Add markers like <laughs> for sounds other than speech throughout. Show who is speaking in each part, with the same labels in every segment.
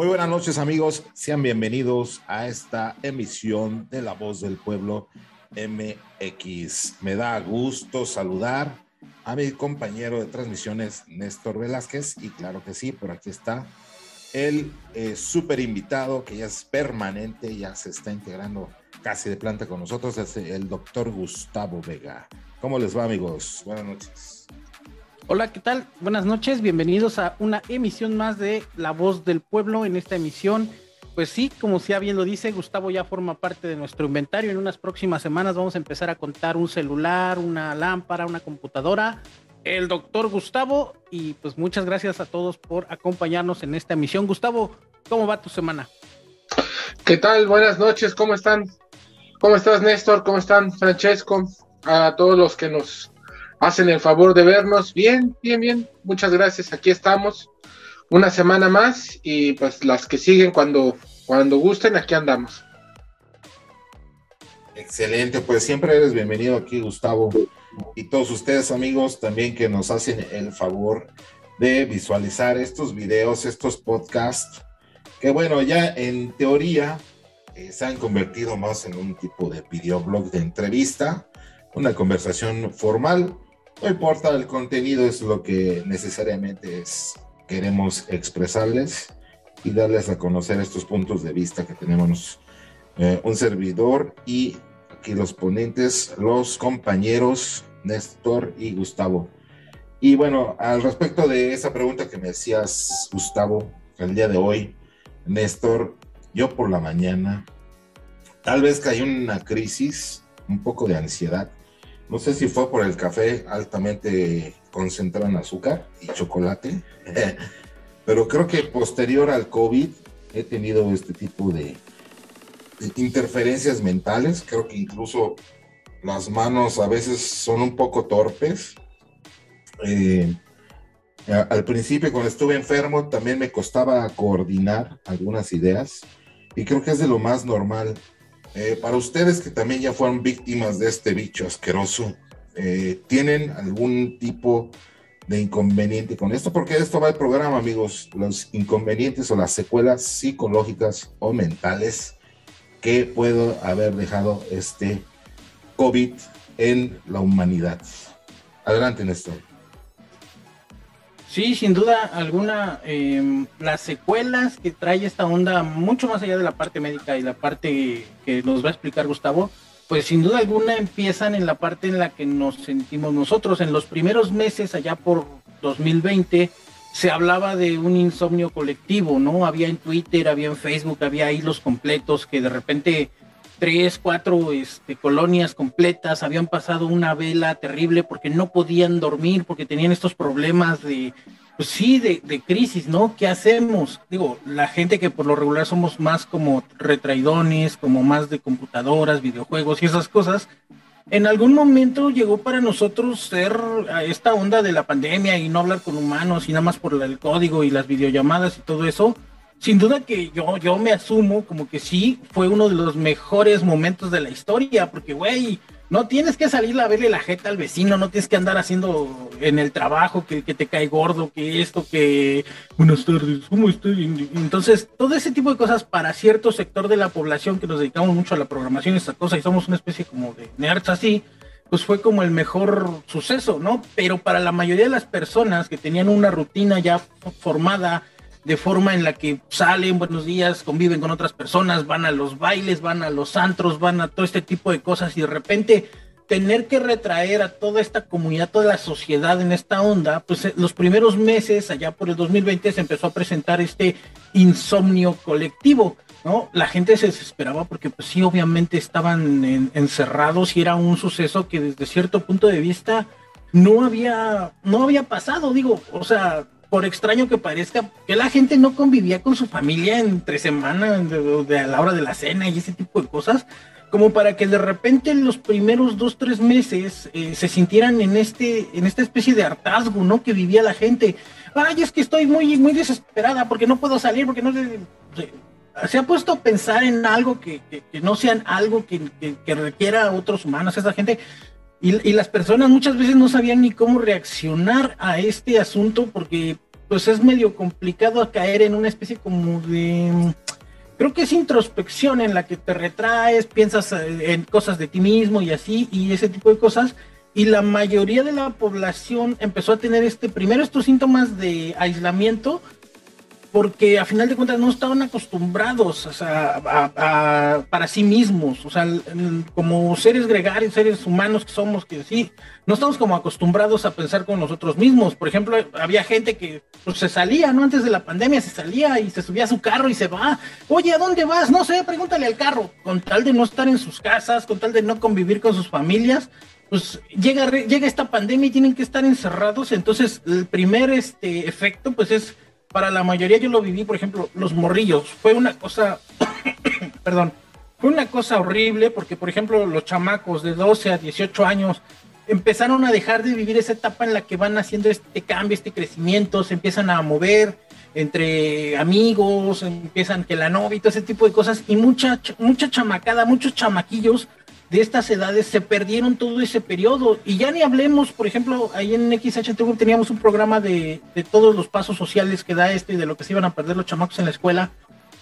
Speaker 1: Muy buenas noches amigos, sean bienvenidos a esta emisión de La Voz del Pueblo MX. Me da gusto saludar a mi compañero de transmisiones Néstor Velázquez y claro que sí, por aquí está el eh, súper invitado que ya es permanente, ya se está integrando casi de planta con nosotros, es el doctor Gustavo Vega. ¿Cómo les va amigos? Buenas noches.
Speaker 2: Hola, ¿qué tal? Buenas noches, bienvenidos a una emisión más de La Voz del Pueblo. En esta emisión, pues sí, como ya bien lo dice, Gustavo ya forma parte de nuestro inventario. En unas próximas semanas vamos a empezar a contar un celular, una lámpara, una computadora. El doctor Gustavo, y pues muchas gracias a todos por acompañarnos en esta emisión. Gustavo, ¿cómo va tu semana?
Speaker 3: ¿Qué tal? Buenas noches, ¿cómo están? ¿Cómo estás, Néstor? ¿Cómo están, Francesco? A todos los que nos hacen el favor de vernos. Bien, bien, bien. Muchas gracias. Aquí estamos. Una semana más y pues las que siguen cuando, cuando gusten, aquí andamos.
Speaker 1: Excelente, pues siempre eres bienvenido aquí, Gustavo. Y todos ustedes, amigos, también que nos hacen el favor de visualizar estos videos, estos podcasts, que bueno, ya en teoría eh, se han convertido más en un tipo de videoblog de entrevista, una conversación formal no importa el contenido, es lo que necesariamente es, queremos expresarles y darles a conocer estos puntos de vista que tenemos eh, un servidor y aquí los ponentes, los compañeros Néstor y Gustavo. Y bueno, al respecto de esa pregunta que me decías, Gustavo, el día de hoy, Néstor, yo por la mañana, tal vez caí en una crisis, un poco de ansiedad, no sé si fue por el café altamente concentrado en azúcar y chocolate, <laughs> pero creo que posterior al COVID he tenido este tipo de interferencias mentales. Creo que incluso las manos a veces son un poco torpes. Eh, al principio, cuando estuve enfermo, también me costaba coordinar algunas ideas y creo que es de lo más normal eh, para ustedes que también ya fueron víctimas de este bicho asqueroso, eh, ¿tienen algún tipo de inconveniente con esto? Porque esto va al programa, amigos, los inconvenientes o las secuelas psicológicas o mentales que puedo haber dejado este COVID en la humanidad. Adelante, Néstor.
Speaker 2: Sí, sin duda alguna, em, las secuelas que trae esta onda, mucho más allá de la parte médica y la parte que nos va a explicar Gustavo, pues sin duda alguna empiezan en la parte en la que nos sentimos nosotros. En los primeros meses, allá por 2020, se hablaba de un insomnio colectivo, ¿no? Había en Twitter, había en Facebook, había hilos completos que de repente tres, cuatro este, colonias completas, habían pasado una vela terrible porque no podían dormir, porque tenían estos problemas de, pues sí, de, de, crisis, ¿no? ¿Qué hacemos? Digo, la gente que por lo regular somos más como retraidones, como más de computadoras, videojuegos y esas cosas, en algún momento llegó para nosotros ser esta onda de la pandemia y no hablar con humanos y nada más por el código y las videollamadas y todo eso, sin duda que yo, yo me asumo como que sí fue uno de los mejores momentos de la historia, porque, güey, no tienes que salir a verle la jeta al vecino, no tienes que andar haciendo en el trabajo que, te cae gordo, que esto, que buenas tardes, ¿cómo estoy? Entonces, todo ese tipo de cosas para cierto sector de la población que nos dedicamos mucho a la programación y esta cosa y somos una especie como de nerds así, pues fue como el mejor suceso, ¿no? Pero para la mayoría de las personas que tenían una rutina ya formada, de forma en la que salen buenos días, conviven con otras personas, van a los bailes, van a los antros, van a todo este tipo de cosas y de repente tener que retraer a toda esta comunidad, toda la sociedad en esta onda, pues eh, los primeros meses, allá por el 2020, se empezó a presentar este insomnio colectivo, ¿no? La gente se desesperaba porque pues sí, obviamente estaban encerrados y era un suceso que desde cierto punto de vista no había, no había pasado, digo, o sea, por extraño que parezca, que la gente no convivía con su familia entre semana, de, a la hora de la cena y ese tipo de cosas, como para que de repente en los primeros dos, tres meses eh, se sintieran en, este, en esta especie de hartazgo, ¿no? Que vivía la gente. Ay, es que estoy muy, muy desesperada porque no puedo salir, porque no... Se, ha puesto a pensar en algo que, que, no sean algo que, que, requiera a otros humanos. Esa gente y, las personas muchas veces no sabían ni cómo reaccionar a este asunto porque pues es medio complicado caer en una especie como de creo que es introspección en la que te retraes, piensas eh, en cosas de ti mismo y así, y ese tipo de cosas. Y la mayoría de la población empezó a tener este, primero estos síntomas de aislamiento, porque a final de cuentas no estaban acostumbrados a, para sí mismos, o sea, como seres gregarios, seres humanos que somos, que sí, no estamos como acostumbrados a pensar con nosotros mismos. Por ejemplo, había gente que pues, se salía, ¿no? Antes de la pandemia se salía y se subía a su carro y se va. Oye, ¿a dónde vas? No sé, pregúntale al carro. Con tal de no estar en sus casas, con tal de no convivir con sus familias, pues llega, llega esta pandemia y tienen que estar encerrados. Entonces, el primer este, efecto, pues es para la mayoría yo lo viví, por ejemplo, los morrillos. Fue una cosa, <coughs> perdón, fue una cosa horrible porque, por ejemplo, los chamacos de 12 a 18 años empezaron a dejar de vivir esa etapa en la que van haciendo este cambio, este crecimiento, se empiezan a mover entre amigos, empiezan que la novia y todo ese tipo de cosas, y mucha, mucha chamacada, muchos chamaquillos de estas edades se perdieron todo ese periodo. Y ya ni hablemos, por ejemplo, ahí en XHTV teníamos un programa de, de todos los pasos sociales que da este y de lo que se iban a perder los chamacos en la escuela,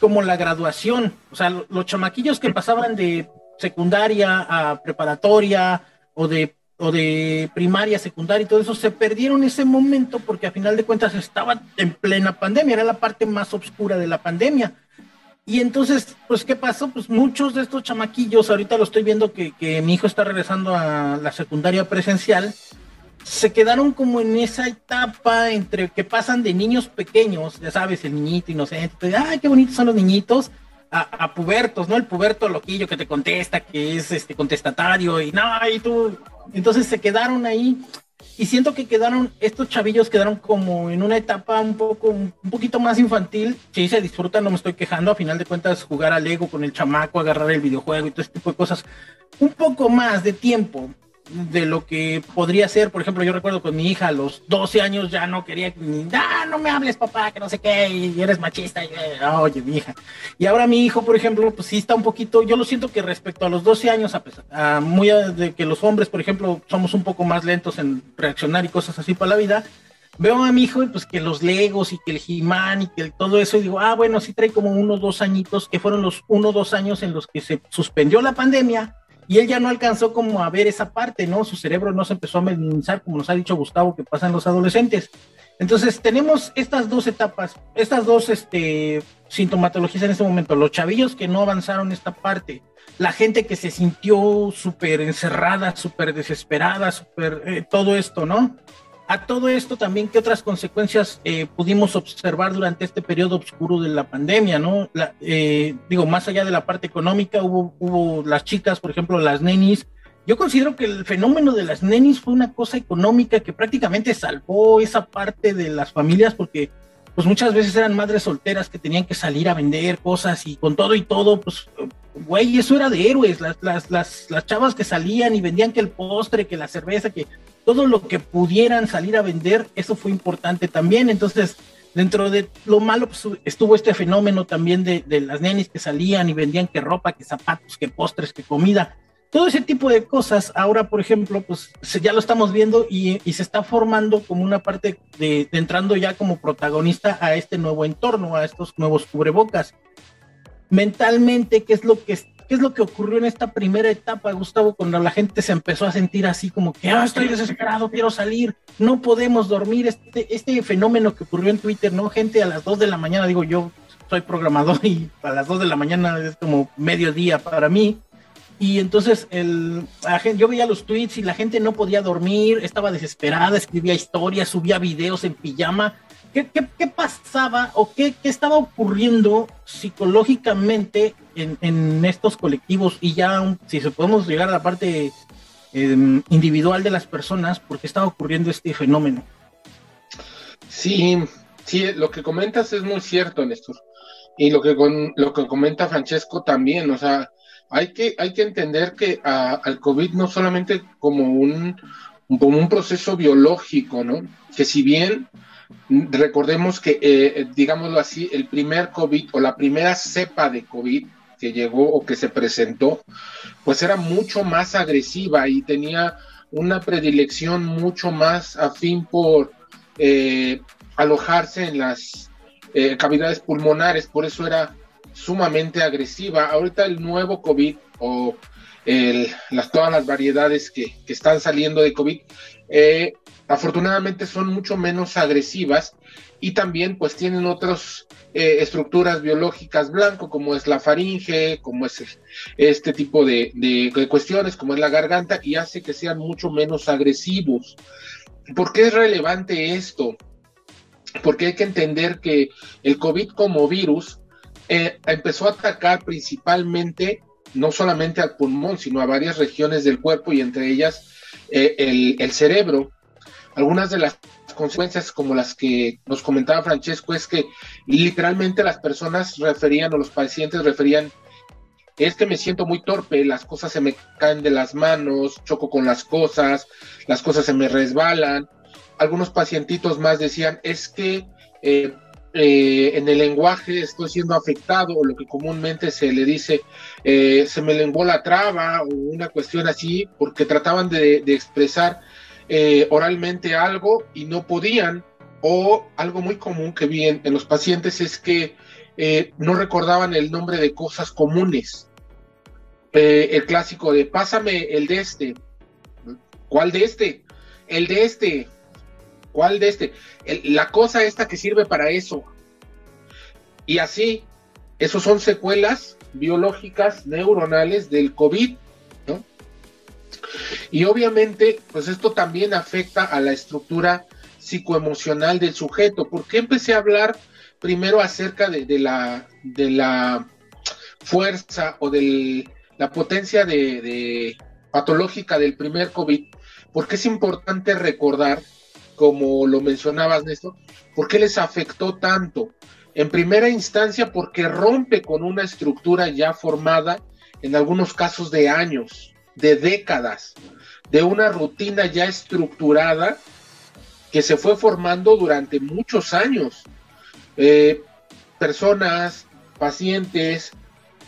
Speaker 2: como la graduación. O sea, los chamaquillos que pasaban de secundaria a preparatoria o de o de primaria, secundaria y todo eso, se perdieron ese momento porque a final de cuentas estaban en plena pandemia, era la parte más oscura de la pandemia. Y entonces, pues, ¿qué pasó? Pues muchos de estos chamaquillos, ahorita lo estoy viendo que, que mi hijo está regresando a la secundaria presencial, se quedaron como en esa etapa entre que pasan de niños pequeños, ya sabes, el niñito inocente, ay, qué bonitos son los niñitos, a, a, pubertos, ¿no? El puberto loquillo que te contesta, que es este contestatario, y no, y tú. Entonces se quedaron ahí y siento que quedaron, estos chavillos quedaron como en una etapa un poco, un poquito más infantil. Sí, se disfruta, no me estoy quejando. A final de cuentas, jugar al Lego con el chamaco, agarrar el videojuego y todo este tipo de cosas. Un poco más de tiempo de lo que podría ser, por ejemplo, yo recuerdo con mi hija a los 12 años ya no quería ni, ah, no me hables papá, que no sé qué, y eres machista, y, oye, mi hija. Y ahora mi hijo, por ejemplo, pues sí está un poquito, yo lo siento que respecto a los 12 años, a pesar, muy de que los hombres, por ejemplo, somos un poco más lentos en reaccionar y cosas así para la vida, veo a mi hijo y pues que los Legos y que el He-Man y que todo eso, y digo, ah, bueno, sí trae como unos dos añitos, que fueron los uno dos años en los que se suspendió la pandemia, y él ya no alcanzó como a ver esa parte, ¿no? Su cerebro no se empezó a minimizar, como nos ha dicho Gustavo, que pasan los adolescentes. Entonces, tenemos estas dos etapas, estas dos este, sintomatologías en este momento. Los chavillos que no avanzaron esta parte, la gente que se sintió súper encerrada, súper desesperada, súper eh, todo esto, ¿no? A todo esto también, ¿qué otras consecuencias eh, pudimos observar durante este periodo oscuro de la pandemia, no? Eh, digo, más allá de la parte económica, hubo, hubo las chicas, por ejemplo, las nenis. Yo considero que el fenómeno de las nenis fue una cosa económica que prácticamente salvó esa parte de las familias porque pues muchas veces eran madres solteras que tenían que salir a vender cosas y con todo y todo, pues, güey, eso era de héroes, las, las, las, las chavas que salían y vendían que el postre, que la cerveza, que todo lo que pudieran salir a vender, eso fue importante también. Entonces, dentro de lo malo, pues, estuvo este fenómeno también de, las nenis que salían y vendían que ropa, que zapatos, que postres, que comida. Todo ese tipo de cosas, ahora, por ejemplo, pues ya lo estamos viendo y, se está formando como una parte de, de, entrando ya como protagonista a este nuevo entorno, a estos nuevos cubrebocas. Mentalmente, ¿qué es lo que ¿Qué es lo que ocurrió en esta primera etapa, Gustavo, cuando la gente se empezó a sentir así como que, ah, estoy desesperado, quiero salir, no podemos dormir? Este, este fenómeno que ocurrió en Twitter, ¿no? Gente a las 2 de la mañana, digo yo, soy programador y a las 2 de la mañana es como mediodía para mí. Y entonces el, yo veía los tweets y la gente no podía dormir, estaba desesperada, escribía historias, subía videos en pijama ¿Qué, pasaba o qué, estaba ocurriendo psicológicamente en, estos colectivos y ya si se podemos llegar a la parte em, individual de las personas, por qué estaba ocurriendo este fenómeno?
Speaker 3: Sí, sí, lo que comentas es muy cierto, Néstor. Y lo que, con, lo que comenta Francesco también, o sea, hay que, hay que entender que al COVID no solamente como un, como un proceso biológico, ¿no? Que si bien Recordemos que, eh, digámoslo así, el primer COVID o la primera cepa de COVID que llegó o que se presentó, pues era mucho más agresiva y tenía una predilección mucho más afín por, eh, alojarse en las eh, cavidades pulmonares, por eso era sumamente agresiva. Ahorita el nuevo COVID o las, todas las variedades que, están saliendo de COVID, afortunadamente son mucho menos agresivas y también pues tienen otras eh, estructuras biológicas blanco, como es la faringe, como es este tipo de, de, cuestiones, como es la garganta, y hace que sean mucho menos agresivos. ¿Por qué es relevante esto? Porque hay que entender que el COVID como virus eh, empezó a atacar principalmente no solamente al pulmón, sino a varias regiones del cuerpo y entre ellas eh, el, el, cerebro. Algunas de las consecuencias como las que nos comentaba Francesco es que literalmente las personas referían o los pacientes referían es que me siento muy torpe, las cosas se me caen de las manos, choco con las cosas, las cosas se me resbalan. Algunos pacientitos más decían, es que eh, eh, en el lenguaje estoy siendo afectado, o lo que comúnmente se le dice, eh, se me lenguó la traba, o una cuestión así, porque trataban de, expresar eh, oralmente algo y no podían, o algo muy común que vi en, los pacientes es que no recordaban el nombre de cosas comunes. el clásico de pásame el de este. ¿Cuál de este? El de este ¿Cuál de este? la cosa esta que sirve para eso. Y así, esos son secuelas biológicas neuronales del COVID. Y obviamente, pues esto también afecta a la estructura psicoemocional del sujeto. ¿Por qué empecé a hablar primero acerca de, la, fuerza o de la potencia de patológica del primer COVID? Porque es importante recordar como lo mencionabas, Néstor, ¿por qué les afectó tanto? En primera instancia, porque rompe con una estructura ya formada, en algunos casos de años, de décadas, de una rutina ya estructurada que se fue formando durante muchos años. Eh, personas, pacientes,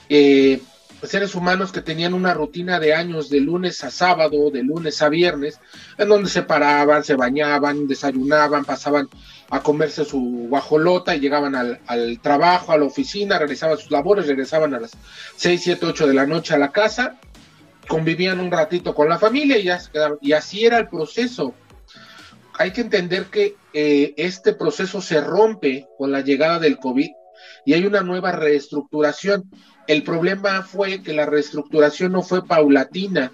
Speaker 3: eh, seres humanos que tenían una rutina de años de lunes a sábado, de lunes a viernes, en donde se paraban, se bañaban, desayunaban, pasaban a comerse su guajolota y llegaban al, trabajo, a la oficina, realizaban sus labores, regresaban a las 6, 7, 8 de la noche a la casa, convivían un ratito con la familia y, así era el proceso. Hay que entender que eh, este proceso se rompe con la llegada del COVID y hay una nueva reestructuración el problema fue que la reestructuración no fue paulatina.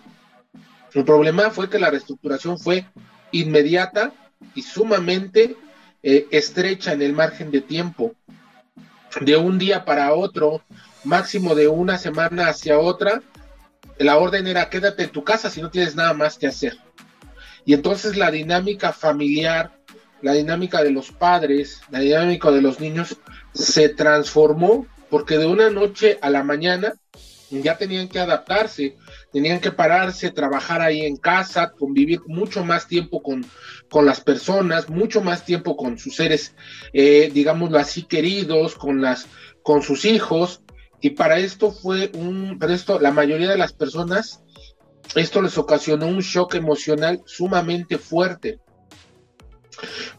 Speaker 3: El problema fue que la reestructuración fue inmediata y sumamente eh, estrecha en el margen de tiempo. De un día para otro, máximo de una semana hacia otra, la orden era quédate en tu casa si no tienes nada más que hacer. Y entonces la dinámica familiar, la dinámica de los padres, la dinámica de los niños se transformó porque de una noche a la mañana ya tenían que adaptarse, tenían que pararse, trabajar ahí en casa, convivir mucho más tiempo con, con las personas, mucho más tiempo con sus seres, eh, digámoslo así, queridos, con, las, con sus hijos. Y para esto fue un, para esto la mayoría de las personas, esto les ocasionó un shock emocional sumamente fuerte.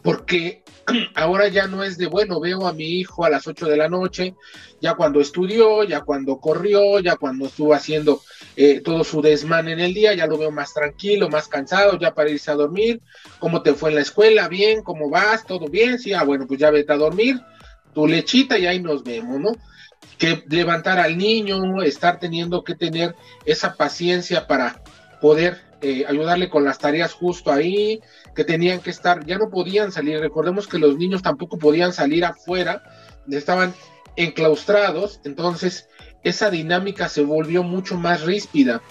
Speaker 3: Porque <clears throat> ahora ya no es de, bueno, veo a mi hijo a las 8 de la noche, ya cuando estudió, ya cuando corrió, ya cuando estuvo haciendo eh, todo su desmán en el día, ya lo veo más tranquilo, más cansado, ya para irse a dormir, ¿cómo te fue en la escuela? Bien, ¿cómo vas? ¿Todo bien? Sí, ah, bueno, pues ya vete a dormir, tu lechita y ahí nos vemos, ¿no? Que levantar al niño, estar teniendo que tener esa paciencia para poder eh, ayudarle con las tareas justo ahí, que tenían que estar, ya no podían salir, recordemos que los niños tampoco podían salir afuera, estaban enclaustrados, entonces esa dinámica se volvió mucho más ríspida.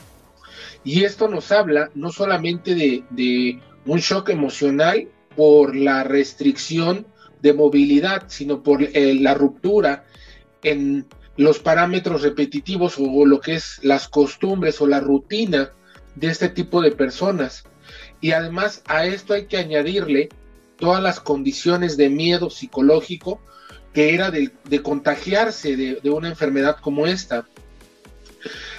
Speaker 3: Y esto nos habla no solamente de, un shock emocional por la restricción de movilidad, sino por eh, la ruptura en los parámetros repetitivos o lo que es las costumbres o la rutina de este tipo de personas. Y además a esto hay que añadirle todas las condiciones de miedo psicológico que era de, contagiarse de, una enfermedad como esta.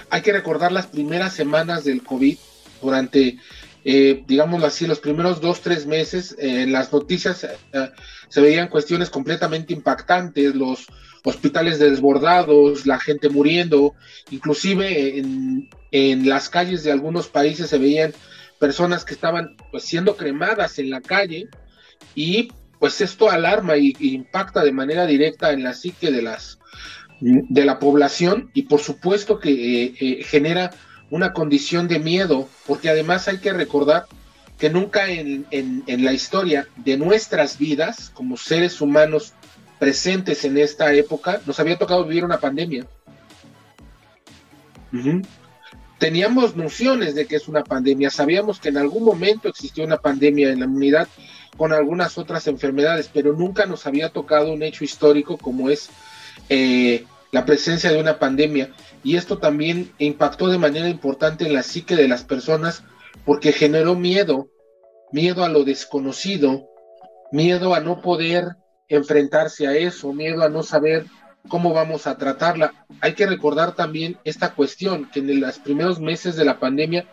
Speaker 3: Hay que recordar las primeras semanas del COVID durante eh, así, los primeros dos, tres meses, eh, en las noticias eh, se veían cuestiones completamente impactantes, los hospitales desbordados, la gente muriendo, inclusive en, las calles de algunos países se veían personas que estaban pues, siendo cremadas en la calle. Y pues esto alarma y, impacta de manera directa en la psique de las de la población. Y por supuesto que genera una condición de miedo, porque además hay que recordar que nunca en, la historia de nuestras vidas, como seres humanos presentes en esta época, nos había tocado vivir una pandemia. Teníamos nociones de que es una pandemia, sabíamos que en algún momento existió una pandemia en la humanidad con algunas otras enfermedades, pero nunca nos había tocado un hecho histórico como es eh, la presencia de una pandemia y esto también impactó de manera importante en la psique de las personas porque generó miedo, miedo a lo desconocido, miedo a no poder enfrentarse a eso, miedo a no saber cómo vamos a tratarla. Hay que recordar también esta cuestión, que en los primeros meses de la pandemia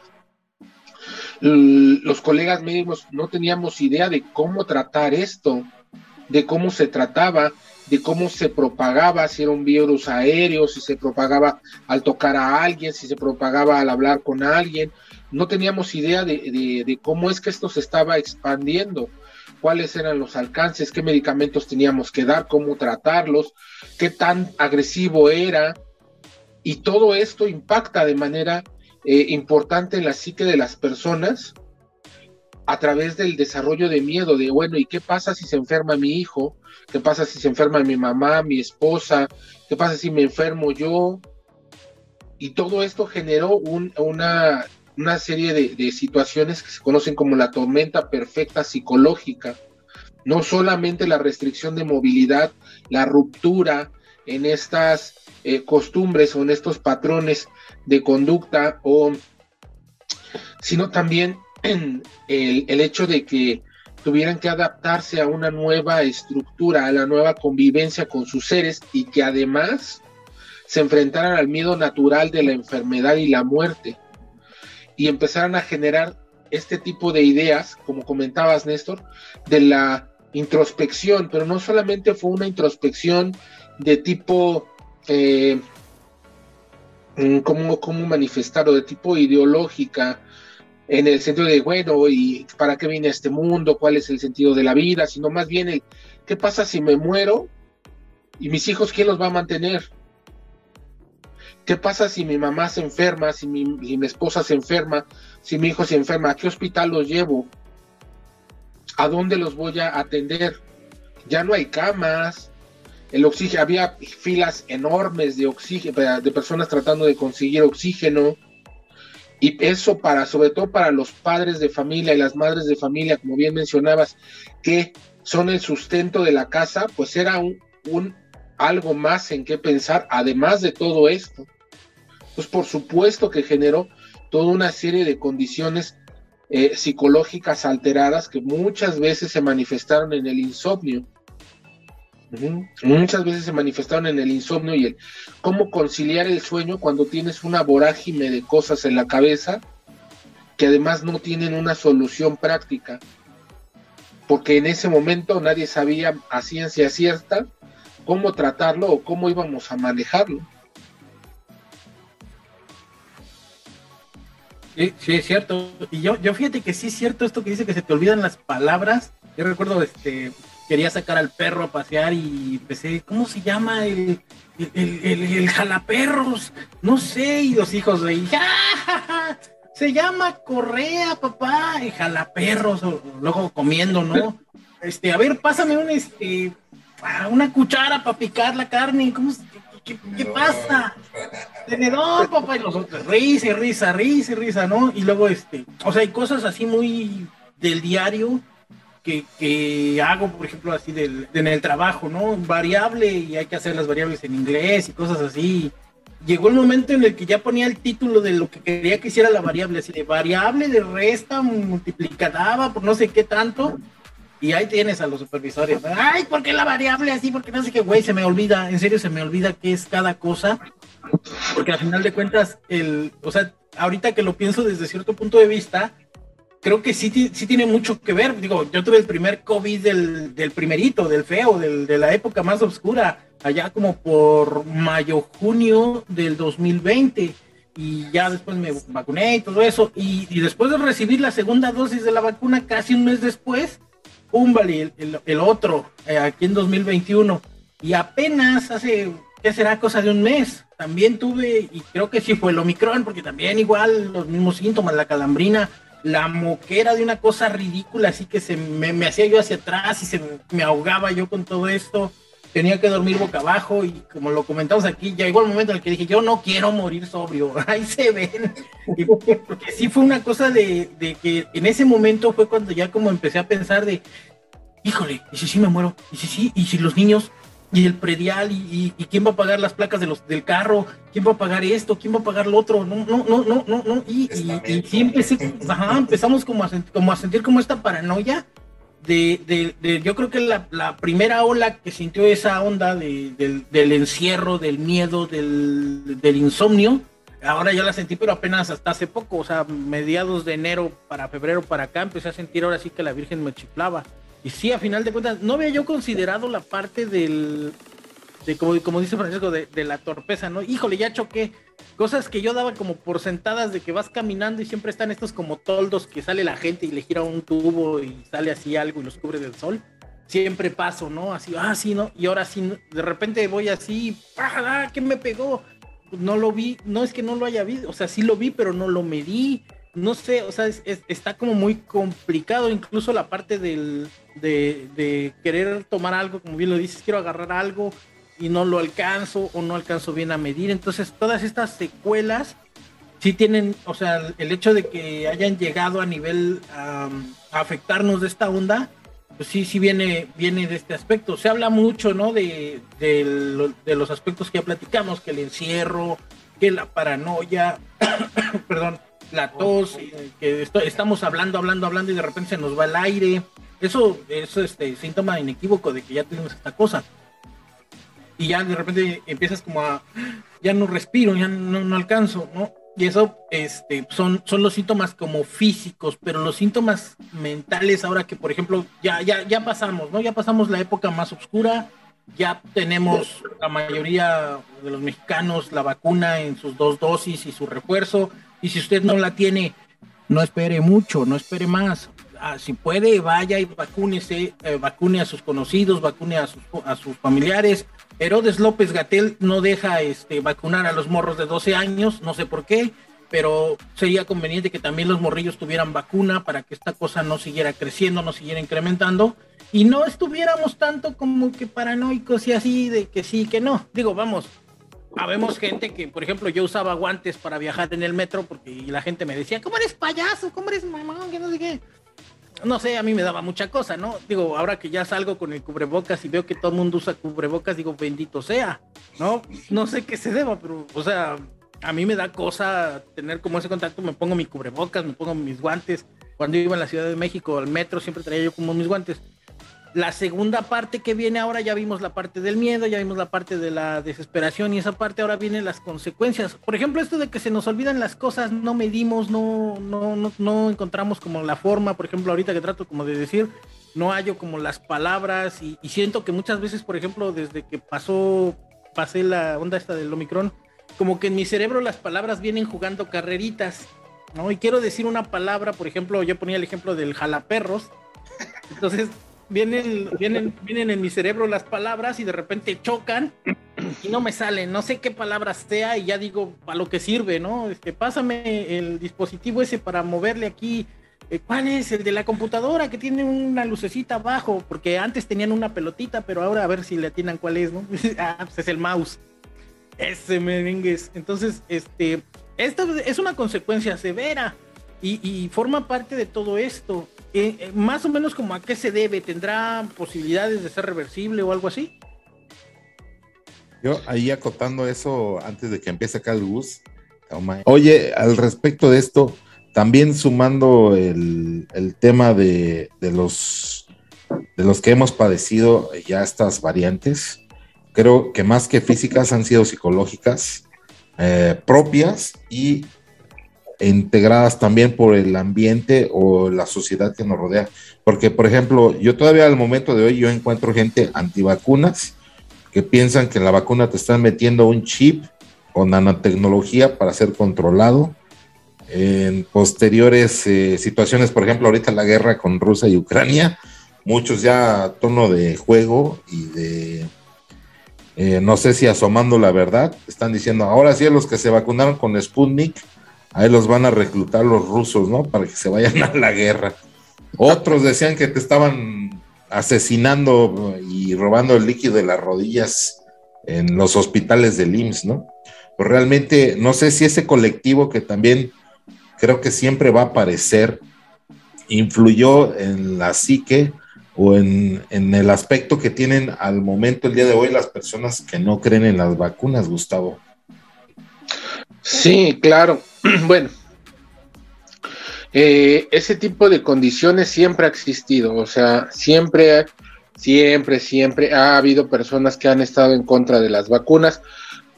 Speaker 3: los colegas médicos no teníamos idea de cómo tratar esto, de cómo se trataba, de cómo se propagaba, si era un virus aéreo, si se propagaba al tocar a alguien, si se propagaba al hablar con alguien. No teníamos idea de, cómo es que esto se estaba expandiendo, cuáles eran los alcances, qué medicamentos teníamos que dar, cómo tratarlos, qué tan agresivo era. Y todo esto impacta de manera eh, importante en la psique de las personas a través del desarrollo de miedo, de bueno, ¿y qué pasa si se enferma mi hijo? ¿Qué pasa si se enferma mi mamá, mi esposa? ¿Qué pasa si me enfermo yo? Y todo esto generó una, serie de, situaciones que se conocen como la tormenta perfecta psicológica. No solamente la restricción de movilidad, la ruptura en estas eh, costumbres o en estos patrones de conducta, o, sino también <clears throat> el hecho de que tuvieran que adaptarse a una nueva estructura, a la nueva convivencia con sus seres y que además se enfrentaran al miedo natural de la enfermedad y la muerte y empezaran a generar este tipo de ideas, como comentabas Néstor, de la introspección, pero no solamente fue una introspección de tipo, eh, mm, ¿cómo, ¿cómo manifestarlo? De tipo ideológica, en el sentido de, bueno, ¿y para qué viene este mundo? ¿Cuál es el sentido de la vida? Sino más bien el, ¿qué pasa si me muero? ¿Y mis hijos quién los va a mantener? ¿Qué pasa si mi mamá se enferma, si mi, mi esposa se enferma, si mi hijo se enferma? ¿A qué hospital los llevo? ¿A dónde los voy a atender? Ya no hay camas, el oxígeno, había filas enormes de oxígeno, de personas tratando de conseguir oxígeno y eso para, sobre todo para los padres de familia y las madres de familia, como bien mencionabas, que son el sustento de la casa, pues era un, un algo más en qué pensar, además de todo esto. Pues por supuesto que generó toda una serie de condiciones eh, psicológicas alteradas que muchas veces se manifestaron en el insomnio. Muchas veces se manifestaron en el insomnio y el cómo conciliar el sueño cuando tienes una vorágine de cosas en la cabeza que además no tienen una solución práctica. Porque en ese momento nadie sabía a ciencia cierta cómo tratarlo o cómo íbamos a manejarlo.
Speaker 2: Sí, sí, es cierto. Y yo, yo fíjate que sí es cierto esto que dice que se te olvidan las palabras. Yo recuerdo este quería sacar al perro a pasear y empecé, ¿cómo se llama el, el, jalaperros? No sé, y los hijos de ahí, se llama Correa, papá, y jalaperros, luego comiendo, ¿no? Este, a ver, pásame un, este, una cuchara para picar la carne, ¿cómo, qué, qué, pasa? Tenedor, papá, y los otros, risa, risa, risa, risa, ¿no? Y luego, este, o sea, hay cosas así muy del diario que, hago, por ejemplo, así del, en el trabajo, ¿no? Variable y hay que hacer las variables en inglés y cosas así. Llegó el momento en el que ya ponía el título de lo que quería que hiciera la variable, así de variable de resta multiplicada por no sé qué tanto. Y ahí tienes a los supervisores. Ay, ¿por qué la variable así? Porque no sé qué, güey, se me olvida, en serio se me olvida qué es cada cosa. Porque al final de cuentas, el, o sea, ahorita que lo pienso desde cierto punto de vista, creo que sí, sí tiene mucho que ver. Digo, yo tuve el primer COVID del, del primerito, del feo, del, de la época más oscura, allá como por mayo, junio del 2020. Y ya después me vacuné y todo eso. Y, y después de recibir la segunda dosis de la vacuna, casi un mes después, pum, vale, el, el, otro, eh, aquí en 2021. Y apenas hace, ¿qué será? Cosa de un mes. También tuve, y creo que sí fue el Omicron, porque también igual los mismos síntomas, la calambrina, la moquera de una cosa ridícula, así que se me, me hacía yo hacia atrás y se me, ahogaba yo con todo esto. Tenía que dormir boca abajo y como lo comentamos aquí, ya llegó el momento en el que dije, yo no quiero morir sobrio, <laughs> ahí se ven. Y porque, sí fue una cosa de, de, que en ese momento fue cuando ya como empecé a pensar de, híjole, ¿y si sí me muero? ¿Y si sí? ¿Y si los niños? y el predial y, y, quién va a pagar las placas de los del carro, quién va a pagar esto, quién va a pagar lo otro, no, no, no, no, no, no. Y, y, y sí empecé, ajá, empezamos como a, como a sentir como esta paranoia de, de, de yo creo que la, la, primera ola que sintió esa onda de, del, encierro, del miedo, del, del insomnio, ahora ya la sentí, pero apenas hasta hace poco, o sea, mediados de enero para febrero para acá, empecé a sentir ahora sí que la Virgen me chiflaba. Y sí, a final de cuentas, no había yo considerado la parte del, de como, como dice Francisco, de, de, la torpeza, ¿no? Híjole, ya choqué. Cosas que yo daba como por sentadas de que vas caminando y siempre están estos como toldos que sale la gente y le gira un tubo y sale así algo y los cubre del sol. Siempre paso, ¿no? Así, ah, sí, ¿no? Y ahora sí, de repente voy así, ¡ah, qué me pegó! No lo vi, no es que no lo haya visto, o sea, sí lo vi, pero no lo medí no sé, o sea, es, es, está como muy complicado, incluso la parte del, de, de, querer tomar algo, como bien lo dices, quiero agarrar algo y no lo alcanzo o no alcanzo bien a medir. Entonces, todas estas secuelas sí tienen, o sea, el hecho de que hayan llegado a nivel um, a afectarnos de esta onda, pues sí, sí viene, viene de este aspecto. Se habla mucho, ¿no? De, de, de los aspectos que ya platicamos, que el encierro, que la paranoia, <coughs> perdón, la tos, que esto, estamos hablando, hablando, hablando y de repente se nos va el aire. Eso es este síntoma inequívoco de que ya tenemos esta cosa. Y ya de repente empiezas como a, ya no respiro, ya no, no alcanzo, ¿no? Y eso este, son, son los síntomas como físicos, pero los síntomas mentales, ahora que por ejemplo ya, ya, ya pasamos, ¿no? Ya pasamos la época más oscura, ya tenemos la mayoría de los mexicanos la vacuna en sus dos dosis y su refuerzo, y si usted no la tiene, no espere mucho, no espere más. Ah, si puede, vaya y vacúnese, eh, vacune a sus conocidos, vacune a sus, a sus familiares. Herodes López Gatel no deja este, vacunar a los morros de 12 años, no sé por qué, pero sería conveniente que también los morrillos tuvieran vacuna para que esta cosa no siguiera creciendo, no siguiera incrementando y no estuviéramos tanto como que paranoicos y así de que sí, que no. Digo, vamos, habemos gente que, por ejemplo, yo usaba guantes para viajar en el metro porque la gente me decía, ¿cómo eres payaso? ¿Cómo eres mamón? Que no sé qué. No sé, a mí me daba mucha cosa, ¿no? Digo, ahora que ya salgo con el cubrebocas y veo que todo el mundo usa cubrebocas, digo, bendito sea, ¿no? No sé qué se deba, pero, o sea, a mí me da cosa tener como ese contacto, me pongo mi cubrebocas, me pongo mis guantes. Cuando iba a la Ciudad de México al metro siempre traía yo como mis guantes. La segunda parte que viene ahora, ya vimos la parte del miedo, ya vimos la parte de la desesperación y esa parte ahora vienen las consecuencias. Por ejemplo, esto de que se nos olvidan las cosas, no medimos, no, no, no, no encontramos como la forma, por ejemplo, ahorita que trato como de decir, no hallo como las palabras y, siento que muchas veces, por ejemplo, desde que pasó, pasé la onda esta del Omicron, como que en mi cerebro las palabras vienen jugando carreritas, ¿no? Y quiero decir una palabra, por ejemplo, yo ponía el ejemplo del jalaperros, entonces vienen, vienen, vienen en mi cerebro las palabras y de repente chocan y no me salen, no sé qué palabras sea y ya digo para lo que sirve, ¿no? Este, pásame el dispositivo ese para moverle aquí. Eh, ¿Cuál es? El de la computadora que tiene una lucecita abajo, porque antes tenían una pelotita, pero ahora a ver si le atinan cuál es, ¿no? <laughs> ah, pues es el mouse. Ese merengues. Entonces, este, esta es una consecuencia severa y forma parte de todo esto. Eh, más o menos como a qué se debe, ¿tendrá posibilidades de ser reversible o algo así?
Speaker 1: Yo ahí acotando eso antes de que empiece acá el bus. Oye, al respecto de esto, también sumando el, tema de, de, los, de los que hemos padecido ya estas variantes, creo que más que físicas han sido psicológicas, eh, propias y integradas también por el ambiente o la sociedad que nos rodea. Porque, por ejemplo, yo todavía al momento de hoy yo encuentro gente antivacunas que piensan que la vacuna te están metiendo un chip con nanotecnología para ser controlado. En posteriores eh, situaciones, por ejemplo, ahorita la guerra con Rusia y Ucrania, muchos ya a tono de juego y de eh, no sé si asomando la verdad, están diciendo, ahora sí a los que se vacunaron con Sputnik, ahí los van a reclutar los rusos, ¿no? Para que se vayan a la guerra. Otros decían que te estaban asesinando y robando el líquido de las rodillas en los hospitales del IMSS, ¿no? Pues realmente no sé si ese colectivo que también creo que siempre va a aparecer influyó en la psique o en, el aspecto que tienen al momento, el día de hoy, las personas que no creen en las vacunas, Gustavo.
Speaker 3: Sí, claro. <clears throat> Bueno, eh, ese tipo de condiciones siempre ha existido, o sea, siempre, siempre, siempre ha habido personas que han estado en contra de las vacunas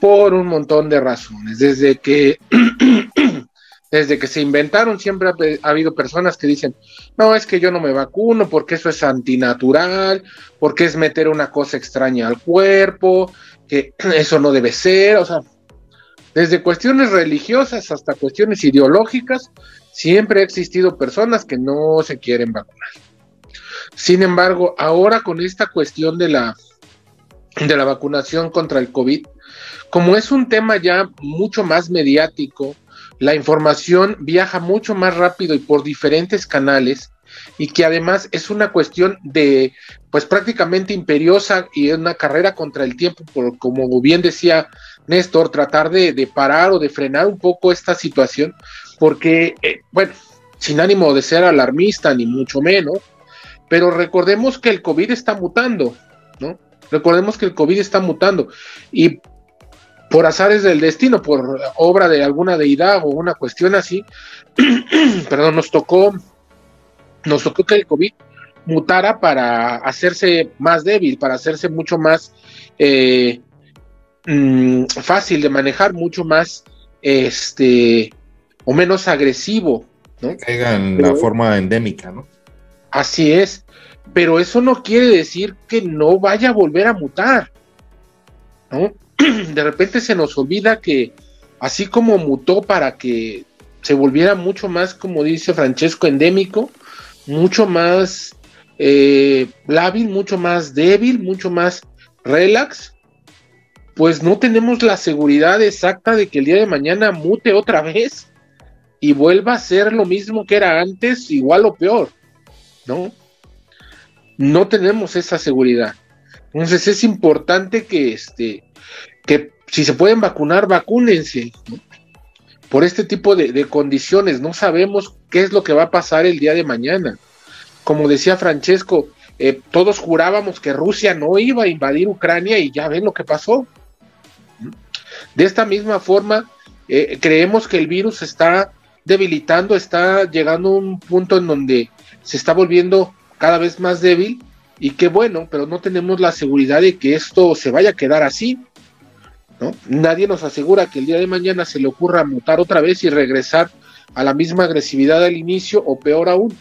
Speaker 3: por un montón de razones, desde que <clears throat> desde que se inventaron siempre ha, habido personas que dicen, no, es que yo no me vacuno porque eso es antinatural, porque es meter una cosa extraña al cuerpo, que <clears throat> eso no debe ser, o sea, desde cuestiones religiosas hasta cuestiones ideológicas, siempre ha existido personas que no se quieren vacunar. Sin embargo, ahora con esta cuestión de la, de la vacunación contra el COVID, como es un tema ya mucho más mediático, la información viaja mucho más rápido y por diferentes canales y que además es una cuestión de, pues prácticamente imperiosa y una carrera contra el tiempo, por, como bien decía Néstor, tratar de, parar o de frenar un poco esta situación, porque, eh, bueno, sin ánimo de ser alarmista ni mucho menos, pero recordemos que el COVID está mutando, ¿no? Recordemos que el COVID está mutando y por azares del destino, por obra de alguna deidad o una cuestión así, <clears throat> perdón, nos tocó, nos tocó que el COVID mutara para hacerse más débil, para hacerse mucho más eh, mm, fácil de manejar, mucho más este o menos agresivo,
Speaker 1: ¿no? Caiga en la forma endémica, ¿no?
Speaker 3: Así es, pero eso no quiere decir que no vaya a volver a mutar, ¿no? <clears throat> de repente se nos olvida que así como mutó para que se volviera mucho más, como dice Francesco, endémico, mucho más eh, lábil, mucho más débil, mucho más relax, pues no tenemos la seguridad exacta de que el día de mañana mute otra vez y vuelva a ser lo mismo que era antes, igual o peor, ¿no? No tenemos esa seguridad. Entonces es importante que este, que si se pueden vacunar, vacúnense. Por este tipo de, condiciones, no sabemos qué es lo que va a pasar el día de mañana. Como decía Francesco, eh, todos jurábamos que Rusia no iba a invadir Ucrania y ya ven lo que pasó. De esta misma forma, eh, creemos que el virus está debilitando, está llegando a un punto en donde se está volviendo cada vez más débil y qué bueno, pero no tenemos la seguridad de que esto se vaya a quedar así. Nadie nos asegura que el día de mañana se le ocurra mutar otra vez y regresar a la misma agresividad al inicio o peor aún.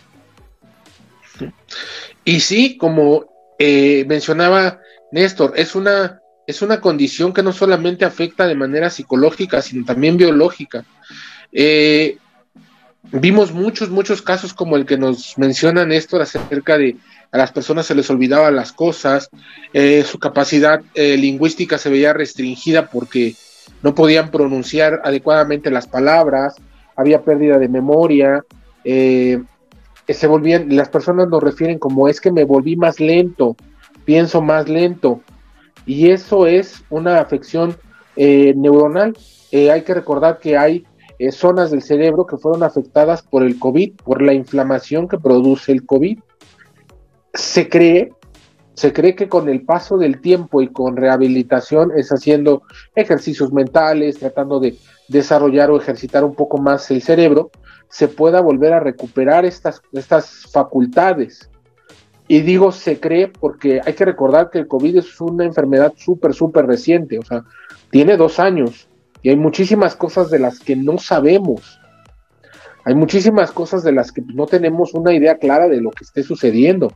Speaker 3: Y sí, como eh, mencionaba Néstor, es una, es una condición que no solamente afecta de manera psicológica, sino también biológica. Eh, vimos muchos, muchos casos como el que nos menciona Néstor acerca de a las personas se les olvidaban las cosas, eh, su capacidad eh, lingüística se veía restringida porque no podían pronunciar adecuadamente las palabras, había pérdida de memoria, se volvían, las personas nos refieren como es que me volví más lento, pienso más lento, y eso es una afección neuronal. hay que recordar que hay zonas del cerebro que fueron afectadas por el COVID, por la inflamación que produce el COVID se cree, se cree que con el paso del tiempo y con rehabilitación es haciendo ejercicios mentales, tratando de desarrollar o ejercitar un poco más el cerebro, se pueda volver a recuperar estas, estas facultades. Y digo se cree porque hay que recordar que el COVID es una enfermedad súper, súper reciente, o sea, tiene dos años y hay muchísimas cosas de las que no sabemos, Hay muchísimas cosas de las que no tenemos una idea clara de lo que esté sucediendo.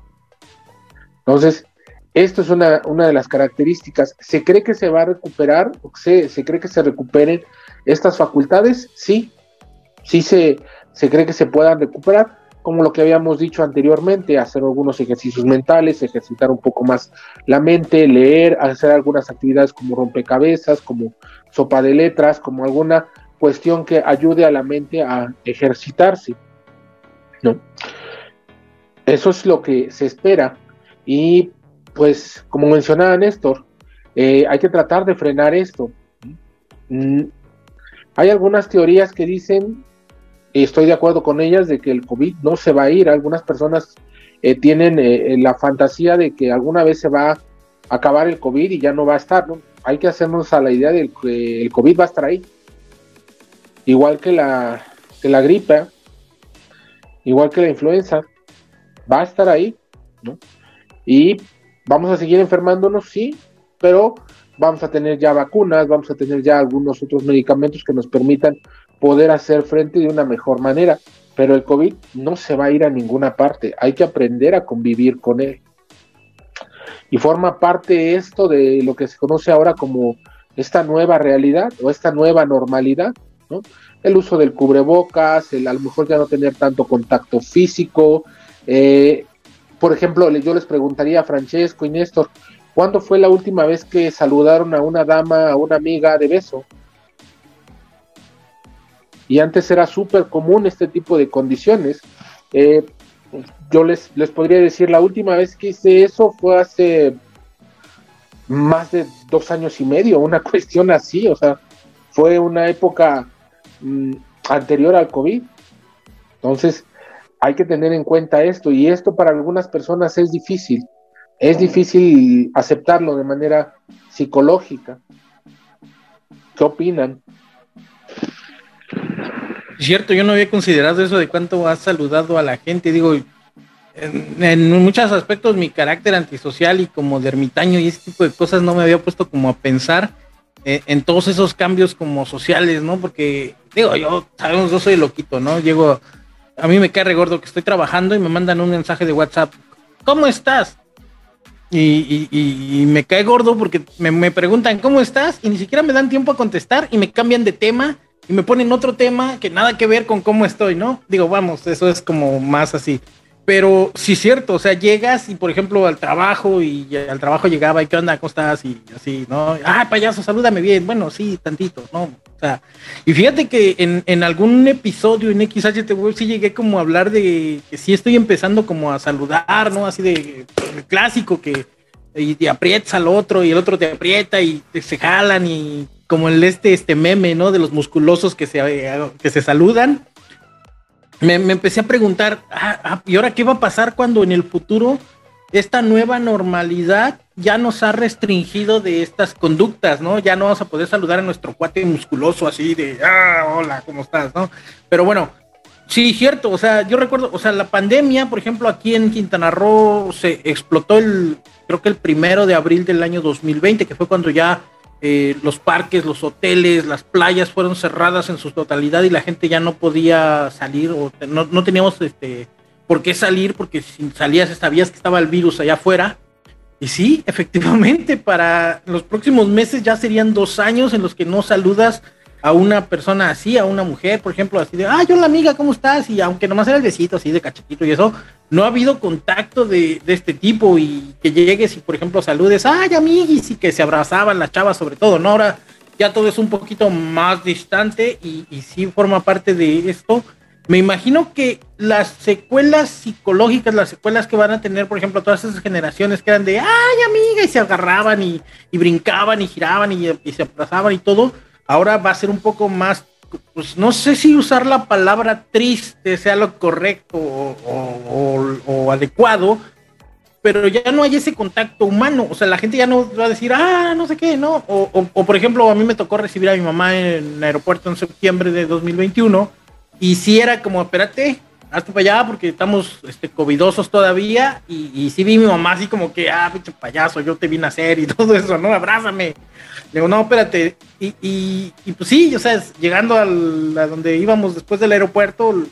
Speaker 3: Entonces, esto es una, de las características. ¿Se cree que se va a recuperar? ¿Se, se cree que se recuperen estas facultades? Sí, sí se, se cree que se puedan recuperar, como lo que habíamos dicho anteriormente, hacer algunos ejercicios mentales, ejercitar un poco más la mente, leer, hacer algunas actividades como rompecabezas, como sopa de letras, como alguna cuestión que ayude a la mente a ejercitarse. ¿no? Eso es lo que se espera. Y pues, como mencionaba Néstor, eh, hay que tratar de frenar esto. Mm, hay algunas teorías que dicen, y estoy de acuerdo con ellas, de que el COVID no se va a ir. Algunas personas eh, tienen eh, la fantasía de que alguna vez se va a acabar el COVID y ya no va a estar. Hay que hacernos a la idea de que el COVID va a estar ahí. Igual que la, que la gripe, igual que la influenza, va a estar ahí. Y vamos a seguir enfermándonos, sí, pero vamos a tener ya vacunas, vamos a tener ya algunos otros medicamentos que nos permitan poder hacer frente de una mejor manera. Pero el COVID no se va a ir a ninguna parte, hay que aprender a convivir con él. Y forma parte esto de lo que se conoce ahora como esta nueva realidad o esta nueva normalidad, ¿no? El uso del cubrebocas, el a lo mejor ya no tener tanto contacto físico, eh, por ejemplo, yo les preguntaría a Francesco y Néstor, ¿cuándo fue la última vez que saludaron a una dama, a una amiga de beso? Y antes era súper común este tipo de condiciones. Eh, yo les, les podría decir, la última vez que hice eso fue hace más de dos años y medio, una <laughs> cuestión así, o sea, fue una época mm, anterior al COVID. Entonces, hay que tener en cuenta esto y esto para algunas personas es difícil. Es difícil aceptarlo de manera psicológica. ¿Qué opinan?
Speaker 2: Cierto, yo no había considerado eso de cuánto has saludado a la gente. Digo, en, muchos aspectos mi carácter antisocial y como de ermitaño y ese tipo de cosas no me había puesto como a pensar eh, en todos esos cambios como sociales, ¿no? Porque, digo, yo, sabemos, yo soy loquito, ¿no? Llego a mí me cae gordo que estoy trabajando y me mandan un mensaje de WhatsApp. ¿Cómo estás? Y, me cae gordo porque me, preguntan cómo estás y ni siquiera me dan tiempo a contestar y me cambian de tema y me ponen otro tema que nada que ver con cómo estoy, ¿no? Digo, vamos, eso es como más así. Pero sí cierto, o sea, llegas y por ejemplo al trabajo y al trabajo llegaba y qué onda, ¿cómo estás? Y así, ¿no? Ah, payaso, salúdame bien. Bueno, sí, tantito, ¿no? O sea, y fíjate que en, en algún episodio en XHTV sí llegué como a hablar de que sí estoy empezando como a saludar, ¿no? Así de, clásico que y te aprietas al otro y el otro te aprieta y se jalan y como el este, este meme, ¿no? De los musculosos que se, que se saludan me, empecé a preguntar, ah, ah, ¿y ahora qué va a pasar cuando en el futuro esta nueva normalidad ya nos ha restringido de estas conductas, ¿no? Ya no vamos a poder saludar a nuestro cuate musculoso así de, ah, hola, ¿cómo estás, no? Pero bueno, sí, cierto, o sea, yo recuerdo, o sea, la pandemia, por ejemplo, aquí en Quintana Roo se explotó el, creo que el primero de abril del año 2020, que fue cuando ya eh, los parques, los hoteles, las playas fueron cerradas en su totalidad y la gente ya no podía salir o no, teníamos este, por qué salir porque si salías sabías que estaba el virus allá afuera. Y sí, <laughs> efectivamente, para los próximos meses ya serían dos años en los que no saludas a una persona así, a una mujer, por ejemplo, así de, ah, yo la amiga, ¿cómo estás? Y aunque nomás era el besito así de cachetito y eso, no ha habido contacto de, este tipo y que llegues y, por ejemplo, saludes, ay, amiguis, y que se abrazaban las chavas sobre todo, ¿no? Ahora ya todo es un poquito más distante y, y sí forma parte de esto. Me imagino que las secuelas psicológicas, las secuelas que van a tener, por ejemplo, todas esas generaciones que eran de, ay, amiga, y se agarraban y, brincaban y giraban y, y se abrazaban y todo, ahora va a ser un poco más, pues no sé si usar la palabra triste sea lo correcto o, adecuado, pero ya no hay ese contacto humano, o sea, la gente ya no va a decir, ah, no sé qué, ¿no? O, por ejemplo, a mí me tocó recibir a mi mamá en el aeropuerto en septiembre de 2021 y si era como, espérate, hazte para allá porque estamos este, covidosos todavía. Y, y sí vi mi mamá así como que, ah, pinche payaso, yo te vine a hacer y <laughs> todo eso, ¿no? Abrázame. Le digo, no, espérate. Y, y, pues sí, o sea, llegando al, a donde íbamos después del aeropuerto,